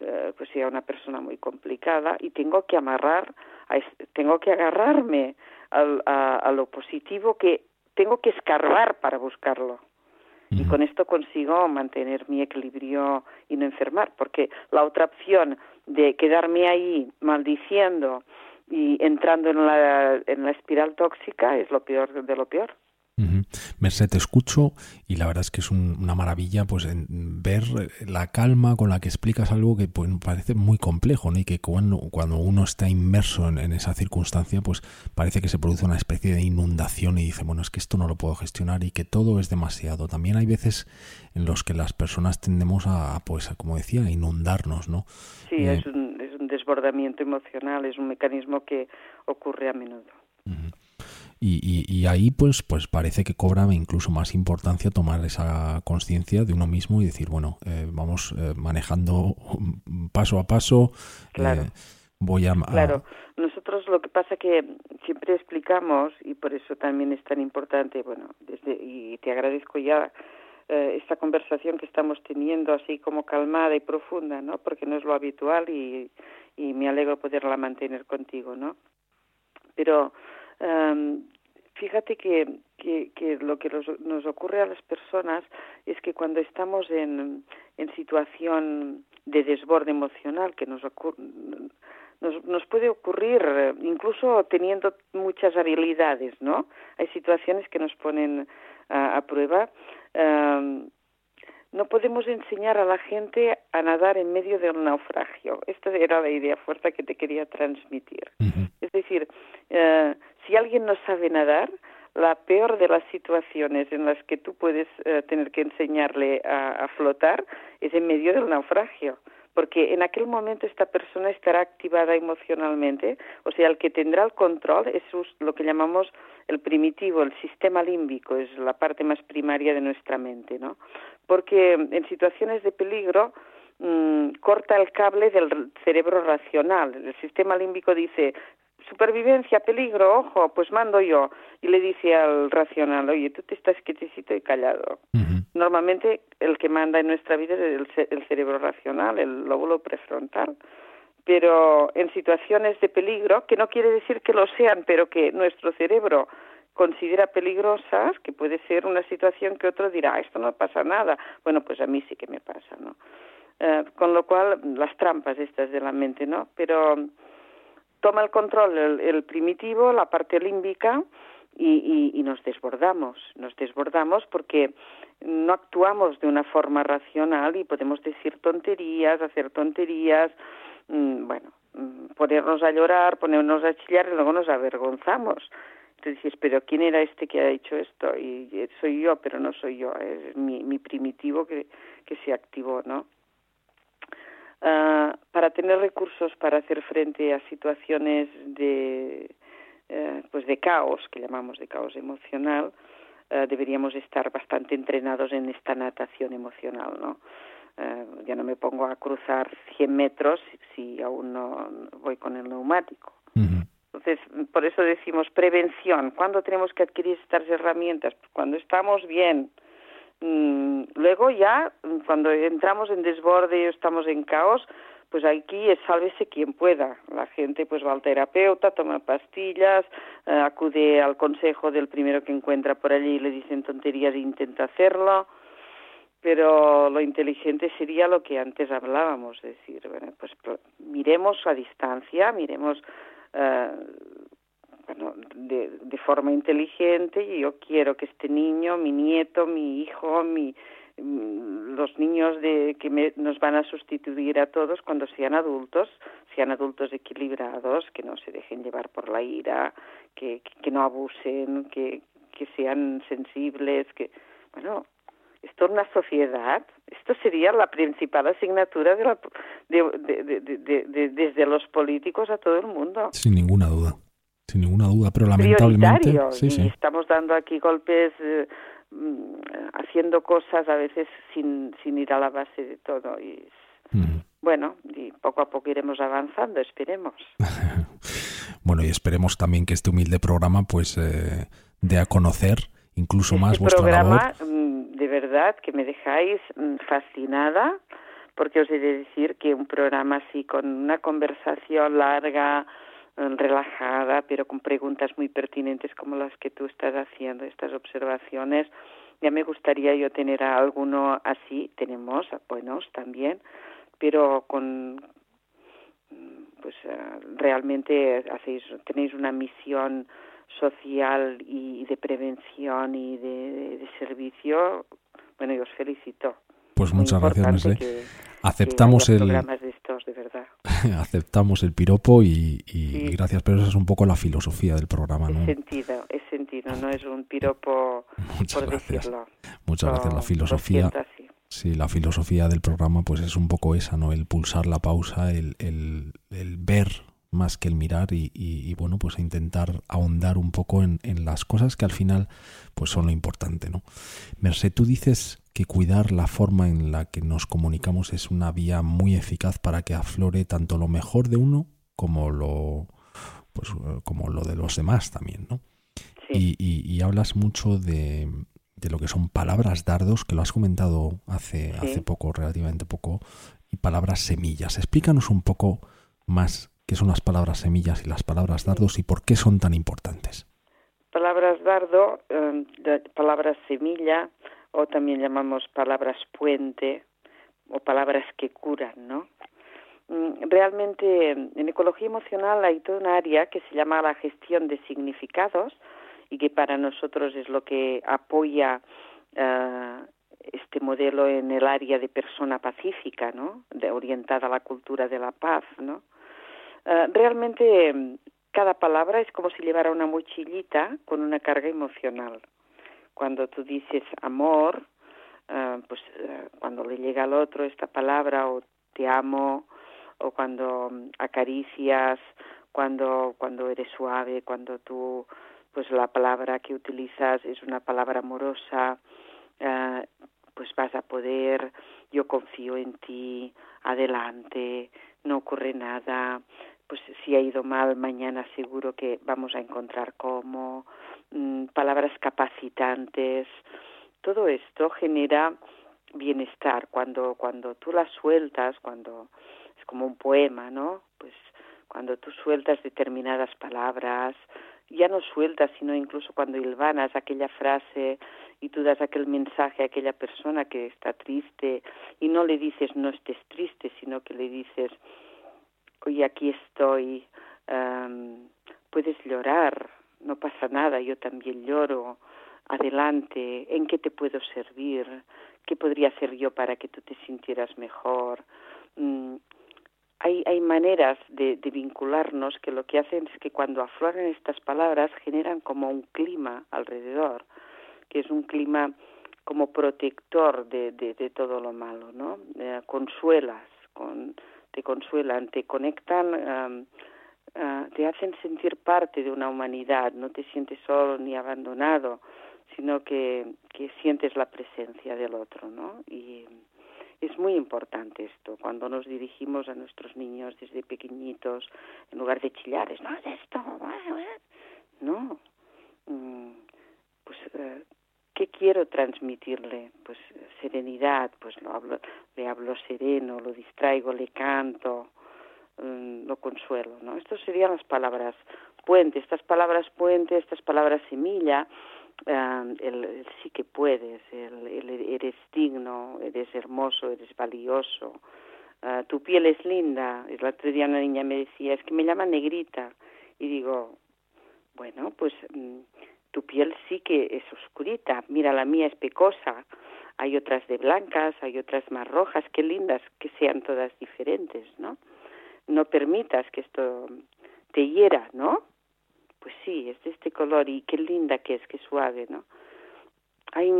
eh, pues sea una persona muy complicada y tengo que amarrar, a, tengo que agarrarme al, a, a, lo positivo que tengo que escarbar para buscarlo. Y con esto consigo mantener mi equilibrio y no enfermar, porque la otra opción de quedarme ahí maldiciendo y entrando en la, en la espiral tóxica es lo peor de lo peor. Merced, te escucho y la verdad es que es una maravilla pues ver la calma con la que explicas algo que pues, parece muy complejo ¿no? y que cuando, cuando uno está inmerso en, esa circunstancia pues parece que se produce una especie de inundación y dice bueno es que esto no lo puedo gestionar y que todo es demasiado. También hay veces en los que las personas tendemos a pues como decía a inundarnos, ¿no? Sí, eh, es, un, es un desbordamiento emocional, es un mecanismo que ocurre a menudo. Y, y, ahí pues, pues parece que cobra incluso más importancia tomar esa conciencia de uno mismo y decir, bueno, eh, vamos eh, manejando *laughs* paso a paso. Eh, claro. voy a, Claro, nosotros lo que pasa que siempre explicamos, y por eso también es tan importante, bueno, desde, y te agradezco ya esta conversación que estamos teniendo así como calmada y profunda, ¿no? Porque no es lo habitual y, y me alegro poderla mantener contigo, ¿no? Pero Um, fíjate que, que, que, lo que nos ocurre a las personas es que cuando estamos en, en situación de desborde emocional, que nos, nos, nos puede ocurrir incluso teniendo muchas habilidades, ¿no? Hay situaciones que nos ponen a, prueba. Um, no podemos enseñar a la gente a nadar en medio de un naufragio. Esta era la idea fuerte que te quería transmitir. Es decir, eh, si alguien no sabe nadar, la peor de las situaciones en las que tú puedes eh, tener que enseñarle a, a, flotar es en medio del naufragio, porque en aquel momento esta persona estará activada emocionalmente, o sea, el que tendrá el control es lo que llamamos el primitivo, el sistema límbico, es la parte más primaria de nuestra mente, ¿no? Porque en situaciones de peligro mmm, corta el cable del cerebro racional. El sistema límbico dice, supervivencia, peligro, ojo, pues mando yo. Y le dice al racional, oye, tú te estás quietecito y callado. Normalmente el que manda en nuestra vida es el, el cerebro racional, el lóbulo prefrontal. Pero en situaciones de peligro, que no quiere decir que lo sean, pero que nuestro cerebro considera peligrosas, que puede ser una situación que otro dirá, esto no pasa nada. Bueno, pues a mí sí que me pasa, ¿no? Eh, con lo cual, las trampas estas de la mente, ¿no? Pero toma el control el, primitivo, la parte límbica, y, nos desbordamos, nos desbordamos porque no actuamos de una forma racional y podemos decir tonterías, hacer tonterías, mm, bueno, mm, ponernos a llorar, ponernos a chillar y luego nos avergonzamos. Entonces dices, pero ¿quién era este que ha hecho esto? Y soy yo, pero no soy yo, es mi, mi primitivo que se activó, ¿no? Ah, para tener recursos para hacer frente a situaciones de, eh, pues de caos, que llamamos de caos emocional, eh, deberíamos estar bastante entrenados en esta natación emocional, ¿no? Eh, ya no me pongo a cruzar 100 metros si aún no voy con el neumático. Entonces, por eso decimos prevención. ¿Cuándo tenemos que adquirir estas herramientas? Pues cuando estamos bien, luego ya, cuando entramos en desborde y estamos en caos, pues aquí es sálvese quien pueda. La gente pues va al terapeuta, toma pastillas, eh, acude al consejo del primero que encuentra por allí y le dicen tonterías e intenta hacerlo. Pero lo inteligente sería lo que antes hablábamos, decir, bueno, pues miremos a distancia, miremos eh, bueno, de, de forma inteligente y yo quiero que este niño, mi nieto, mi hijo, mi, mm, los niños de, que me, nos van a sustituir a todos cuando sean adultos, sean adultos equilibrados, que no se dejen llevar por la ira, que, que, no abusen, que, que sean sensibles, que, bueno, esto es una sociedad, esto sería la principal asignatura de la, de, de, desde los políticos a todo el mundo. Sin ninguna duda sin ninguna duda, pero lamentablemente sí, sí. estamos dando aquí golpes eh, mm, haciendo cosas a veces sin, sin ir a la base de todo y bueno, y poco a poco iremos avanzando, esperemos. *laughs* bueno, y esperemos también que este humilde programa pues eh, dé a conocer incluso este más vuestra programa, mm, de verdad que me dejáis mm, fascinada porque os he de decir que un programa así con una conversación larga relajada, pero con preguntas muy pertinentes como las que tú estás haciendo, estas observaciones. Ya me gustaría yo tener a alguno así, tenemos buenos también, pero con pues eh, realmente hacéis tenéis una misión social y de prevención y de, servicio. Bueno, yo os felicito. Pues muchas gracias, aceptamos el *laughs* aceptamos el piropo y, gracias pero esa es un poco la filosofía del programa ¿no? es sentido es sentido no es un piropo *laughs* muchas por gracias. decirlo. Muchas gracias. La filosofía sí. La filosofía del programa pues es un poco esa no el pulsar la pausa el, el, el ver más que el mirar y, bueno pues intentar ahondar un poco en, en, las cosas que al final pues son lo importante no Merced tú dices que cuidar la forma en la que nos comunicamos es una vía muy eficaz para que aflore tanto lo mejor de uno como lo pues como lo de los demás también, ¿no? Y, y, hablas mucho de, de, lo que son palabras dardos, que lo has comentado hace, hace poco, relativamente poco, y palabras semillas. Explícanos un poco más qué son las palabras semillas y las palabras dardos y por qué son tan importantes. Palabras dardo, eh, palabras semilla, o también llamamos palabras puente o palabras que curan, ¿no? Mm, realmente en ecología emocional hay toda una área que se llama la gestión de significados y que para nosotros es lo que apoya uh, este modelo en el área de persona pacífica, ¿no? De, orientada a la cultura de la paz, ¿no? Uh, realmente cada palabra es como si llevara una mochilita con una carga emocional cuando tú dices amor, uh, pues uh, cuando le llega al otro esta palabra o te amo o cuando um, acaricias, cuando cuando eres suave, cuando tú pues la palabra que utilizas es una palabra amorosa, uh, pues vas a poder, yo confío en ti, adelante, no ocurre nada, pues si ha ido mal, mañana seguro que vamos a encontrar cómo, mm, palabras capacitantes, todo esto genera bienestar. Cuando cuando tú las sueltas, cuando es como un poema, ¿no? Pues cuando tú sueltas determinadas palabras ya no sueltas, sino incluso cuando hilvanas aquella frase y tú das aquel mensaje a aquella persona que está triste y no le dices no estés triste, sino que le dices, oye, aquí estoy, puedes llorar, no pasa nada, yo también lloro, adelante, ¿en qué te puedo servir? ¿Qué podría hacer yo para que tú te sintieras mejor? Mm, hay, hay maneras de, de, vincularnos que lo que hacen es que cuando afloran estas palabras generan como un clima alrededor, que es un clima como protector de, de, todo lo malo, ¿no? Eh, consuelas, con, te consuelan, te conectan, uh, te hacen sentir parte de una humanidad, no te sientes solo ni abandonado, sino que, que sientes la presencia del otro, ¿no? Y es muy importante esto, cuando nos dirigimos a nuestros niños desde pequeñitos, en lugar de chillar, no es esto, no, mm, pues, eh, ¿qué quiero transmitirle? Pues serenidad, pues lo hablo, le hablo sereno, lo distraigo, le canto, mm, lo consuelo, ¿no? Estas serían las palabras puente, estas palabras puente, estas palabras semilla, Uh, el, sí que puedes, el, eres digno, eres hermoso, eres valioso, uh, tu piel es linda. El otro día una niña me decía, es que me llama negrita. Y digo, bueno, pues mm, tu piel sí que es oscurita, mira, la mía es pecosa. Hay otras de blancas, hay otras más rojas, qué lindas que sean todas diferentes, ¿no? No permitas que esto te hiera, ¿no? pues sí, es de este color y qué linda que es, qué suave, ¿no? Hay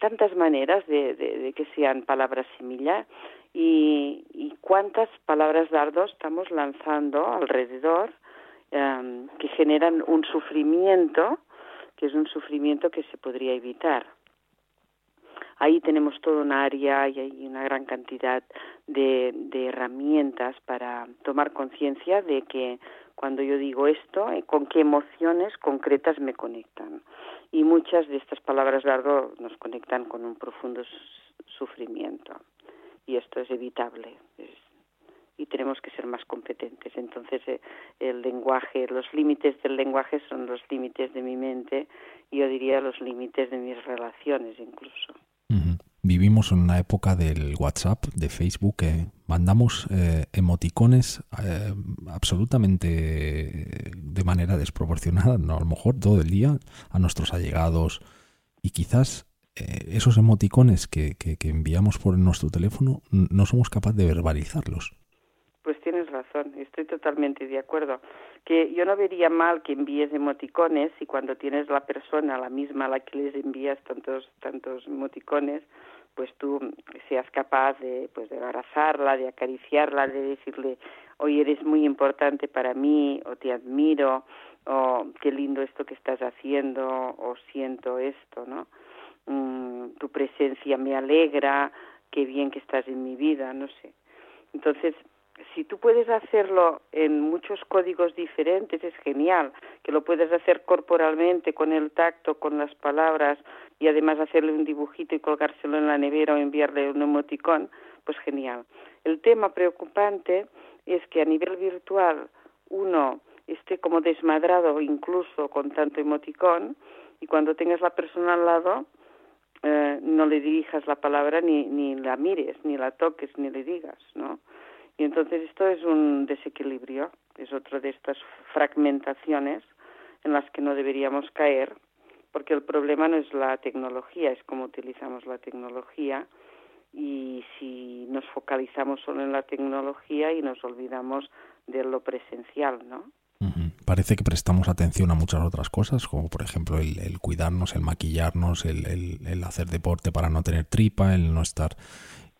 tantas maneras de, de, que sean palabras similares y, y, cuántas palabras dardos estamos lanzando alrededor em, que generan un sufrimiento, que es un sufrimiento que se podría evitar. Ahí tenemos toda una área y hay una gran cantidad de, de herramientas para tomar conciencia de que cuando yo digo esto, eh, con qué emociones concretas me conectan. Y muchas de estas palabras largo nos conectan con un profundo sufrimiento. Y esto es evitable. y tenemos que ser más competentes. Entonces, eh, el lenguaje, los límites del lenguaje son los límites de mi mente y yo diría los límites de mis relaciones incluso vivimos en una época del WhatsApp, de Facebook, que mandamos eh, emoticones eh, absolutamente de manera desproporcionada, no, a lo mejor todo el día, a nuestros allegados. Y quizás eh, esos emoticones que, que, enviamos por nuestro teléfono no somos capaces de verbalizarlos. Estoy totalmente de acuerdo. Que yo no vería mal que envíes emoticones y cuando tienes la persona, la misma a la que les envías tantos, tantos emoticones, pues tú seas capaz de, pues de abrazarla, de acariciarla, de decirle, hoy eres muy importante para mí, o te admiro, o qué lindo esto que estás haciendo, o siento esto, ¿no? Mm, tu presencia me alegra, qué bien que estás en mi vida, no sé. Entonces, si tú puedes hacerlo en muchos códigos diferentes, es genial, que lo puedes hacer corporalmente, con el tacto, con las palabras, y además hacerle un dibujito y colgárselo en la nevera o enviarle un emoticón, pues genial. El tema preocupante es que a nivel virtual uno esté como desmadrado incluso con tanto emoticón y cuando tengas la persona al lado eh, no le dirijas la palabra ni, ni la mires, ni la toques, ni le digas, ¿no? Entonces esto es un desequilibrio, es otra de estas fragmentaciones en las que no deberíamos caer, porque el problema no es la tecnología, es cómo utilizamos la tecnología y si nos focalizamos solo en la tecnología y nos olvidamos de lo presencial, ¿no? Parece que prestamos atención a muchas otras cosas, como por ejemplo el, cuidarnos, el maquillarnos, el, hacer deporte para no tener tripa, el no estar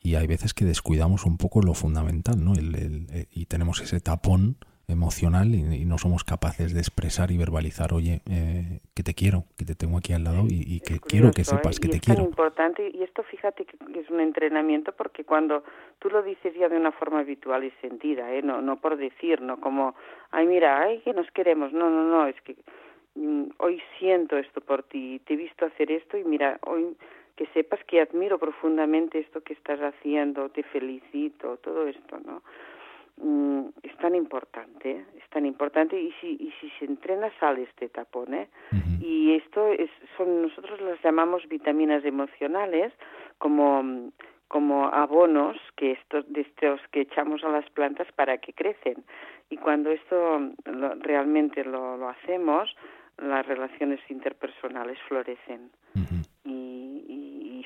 y hay veces que descuidamos un poco lo fundamental, ¿no? El, eh, y tenemos ese tapón emocional y, no somos capaces de expresar y verbalizar, oye, eh, que te quiero, que te tengo aquí al lado y, que quiero que sepas que te quiero. Es importante y esto fíjate que es un entrenamiento porque cuando tú lo dices ya de una forma habitual y sentida, ¿eh? no, no por decir, no como, ay mira, ay que nos queremos, no, no, no, es que mm, hoy siento esto por ti, te he visto hacer esto y mira, hoy que sepas que admiro profundamente esto que estás haciendo, te felicito, todo esto, ¿no? mm, es tan importante, es tan importante y si, y si se entrena sale este tapón, ¿eh? Y esto es, son, nosotros las llamamos vitaminas emocionales como, como abonos que estos, de estos que echamos a las plantas para que crecen. Y cuando esto realmente lo, lo hacemos, las relaciones interpersonales florecen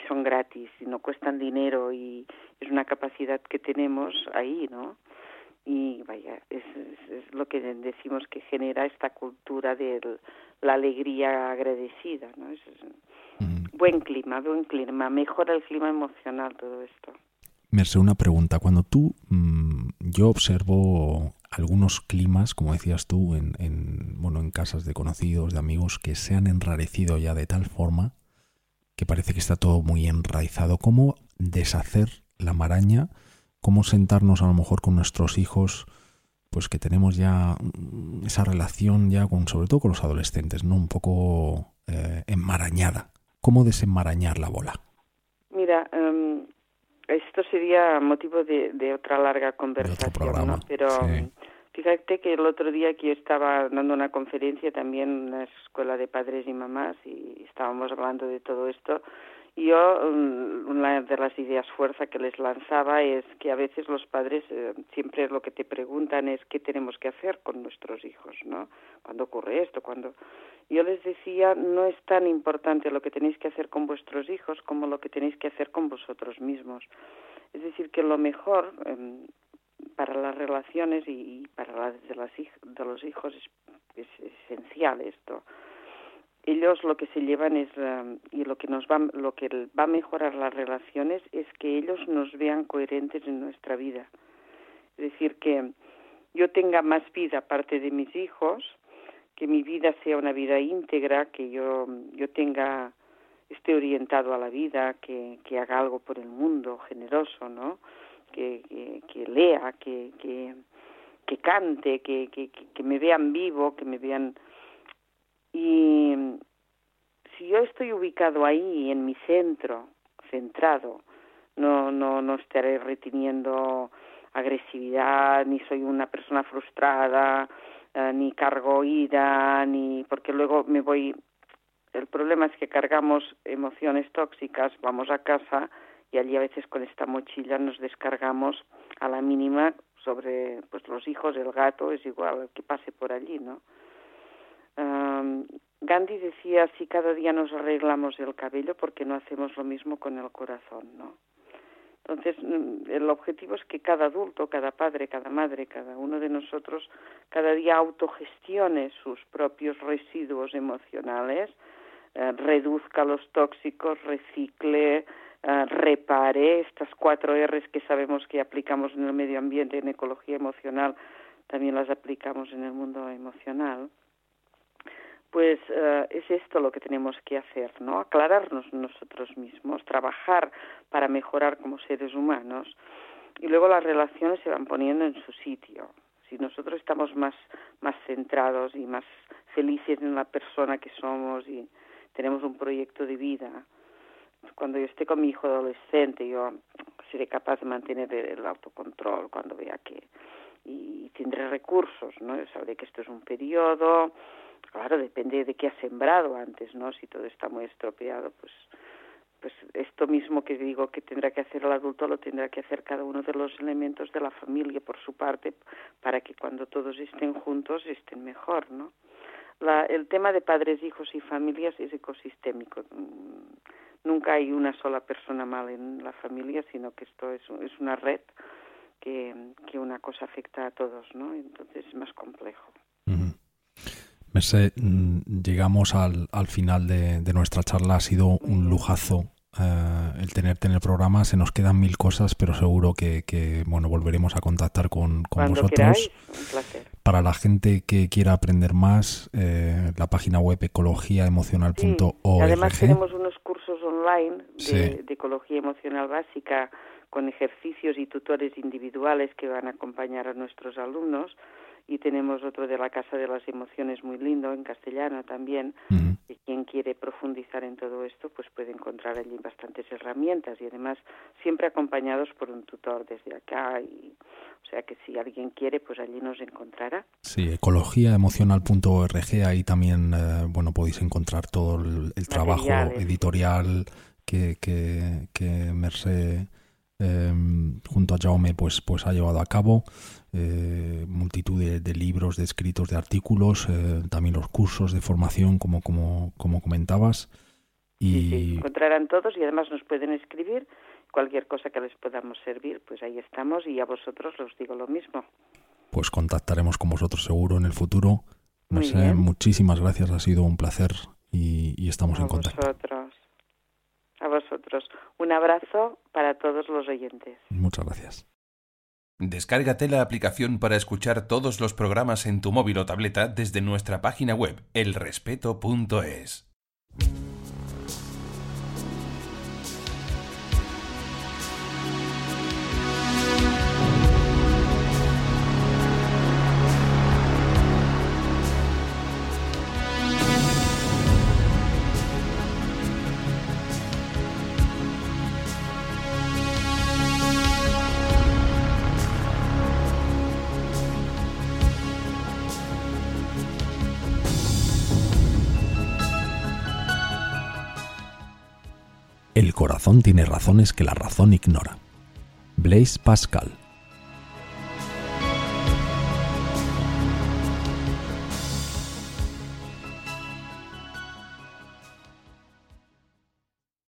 son gratis y no cuestan dinero y es una capacidad que tenemos ahí, ¿no? Y vaya, es, es, lo que decimos que genera esta cultura de la alegría agradecida, ¿no? Es, Buen clima, buen clima, mejora el clima emocional todo esto. Merce, una pregunta. Cuando tú, mm, yo observo algunos climas, como decías tú, en, en, bueno, en casas de conocidos, de amigos, que se han enrarecido ya de tal forma que parece que está todo muy enraizado. ¿Cómo deshacer la maraña? ¿Cómo sentarnos a lo mejor con nuestros hijos? Pues que tenemos ya esa relación ya con, sobre todo con los adolescentes, ¿no? Un poco eh, enmarañada. ¿Cómo desenmarañar la bola? Mira, em, esto sería motivo de, otra larga conversación, ¿no? Pero fíjate que el otro día que yo estaba dando una conferencia también en una escuela de padres y mamás y estábamos hablando de todo esto. Y yo, mm, una de las ideas fuerza que les lanzaba es que a veces los padres eh, siempre lo que te preguntan es qué tenemos que hacer con nuestros hijos, ¿no? Cuando ocurre esto, cuando yo les decía, no es tan importante lo que tenéis que hacer con vuestros hijos como lo que tenéis que hacer con vosotros mismos. Es decir, que lo mejor em, para las relaciones y, para las de, las de los hijos es, esencial esto. Ellos lo que se llevan es em, y lo que nos va lo que va a mejorar las relaciones es que ellos nos vean coherentes en nuestra vida. Es decir, que yo tenga más vida aparte de mis hijos, que mi vida sea una vida íntegra, que yo, yo tenga, esté orientado a la vida, que, que haga algo por el mundo, generoso, ¿no? Que, que, lea, que, que, cante, que, que, me vean vivo, que me vean... Y si yo estoy ubicado ahí, en mi centro, centrado, no, no, no estaré reteniendo agresividad, ni soy una persona frustrada, eh, ni cargo ira, ni porque luego me voy. El problema es que cargamos emociones tóxicas, vamos a casa y allí a veces con esta mochila nos descargamos a la mínima sobre pues los hijos, el gato, es igual que pase por allí, ¿no? Gandhi decía si cada día nos arreglamos el cabello porque no hacemos lo mismo con el corazón, ¿no? Entonces, mm, el objetivo es que cada adulto, cada padre, cada madre, cada uno de nosotros, cada día autogestione sus propios residuos emocionales, eh, reduzca los tóxicos, recicle, eh, repare estas cuatro R's que sabemos que aplicamos en el medio ambiente, en ecología emocional, también las aplicamos en el mundo emocional pues eh, es esto lo que tenemos que hacer, ¿no? Aclararnos nosotros mismos, trabajar para mejorar como seres humanos y luego las relaciones se van poniendo en su sitio. Si nosotros estamos más más centrados y más felices en la persona que somos y tenemos un proyecto de vida, cuando yo esté con mi hijo adolescente, yo seré capaz de mantener el autocontrol cuando vea que y tendré recursos, ¿no? Yo sabré que esto es un periodo, claro, depende de qué ha sembrado antes, ¿no? Si todo está muy estropeado, pues pues esto mismo que digo que tendrá que hacer el adulto lo tendrá que hacer cada uno de los elementos de la familia por su parte para que cuando todos estén juntos estén mejor, ¿no? La, el tema de padres, hijos y familias es ecosistémico. Nunca hay una sola persona mal en la familia, sino que esto es, es una red que, que una cosa afecta a todos, ¿no? Entonces es más complejo. Mm, llegamos al, al final de, de, nuestra charla. Ha sido un lujazo eh, el tenerte en el programa. Se nos quedan mil cosas, pero seguro que, que bueno volveremos a contactar con, con vosotros. Para la gente que quiera aprender más, eh, la página web ecologiaemocional.org. Además tenemos online de, de ecología emocional básica con ejercicios y tutores individuales que van a acompañar a nuestros alumnos y tenemos otro de la Casa de las Emociones muy lindo en castellano también. Y quien quiere profundizar en todo esto, pues puede encontrar allí bastantes herramientas y además siempre acompañados por un tutor desde acá. Y, o sea que si alguien quiere, pues allí nos encontrará. Sí, ecologiaemocional.org, ahí también, eh, bueno, podéis encontrar todo el, trabajo editorial que, que, que Mercé Em, junto a Jaume pues, pues ha llevado a cabo eh, multitud de, libros, de escritos, de artículos, eh, también los cursos de formación como, como, como comentabas. Y... encontrarán todos y además nos pueden escribir cualquier cosa que les podamos servir, pues ahí estamos y a vosotros os digo lo mismo. Pues contactaremos con vosotros seguro en el futuro. muchísimas gracias, ha sido un placer y, estamos en contacto. Vosotros. Un abrazo para todos los oyentes. Muchas gracias. Descárgate la aplicación para escuchar todos los programas en tu móvil o tableta desde nuestra página web elrespeto.es. El corazón tiene razones que la razón ignora. Blaise Pascal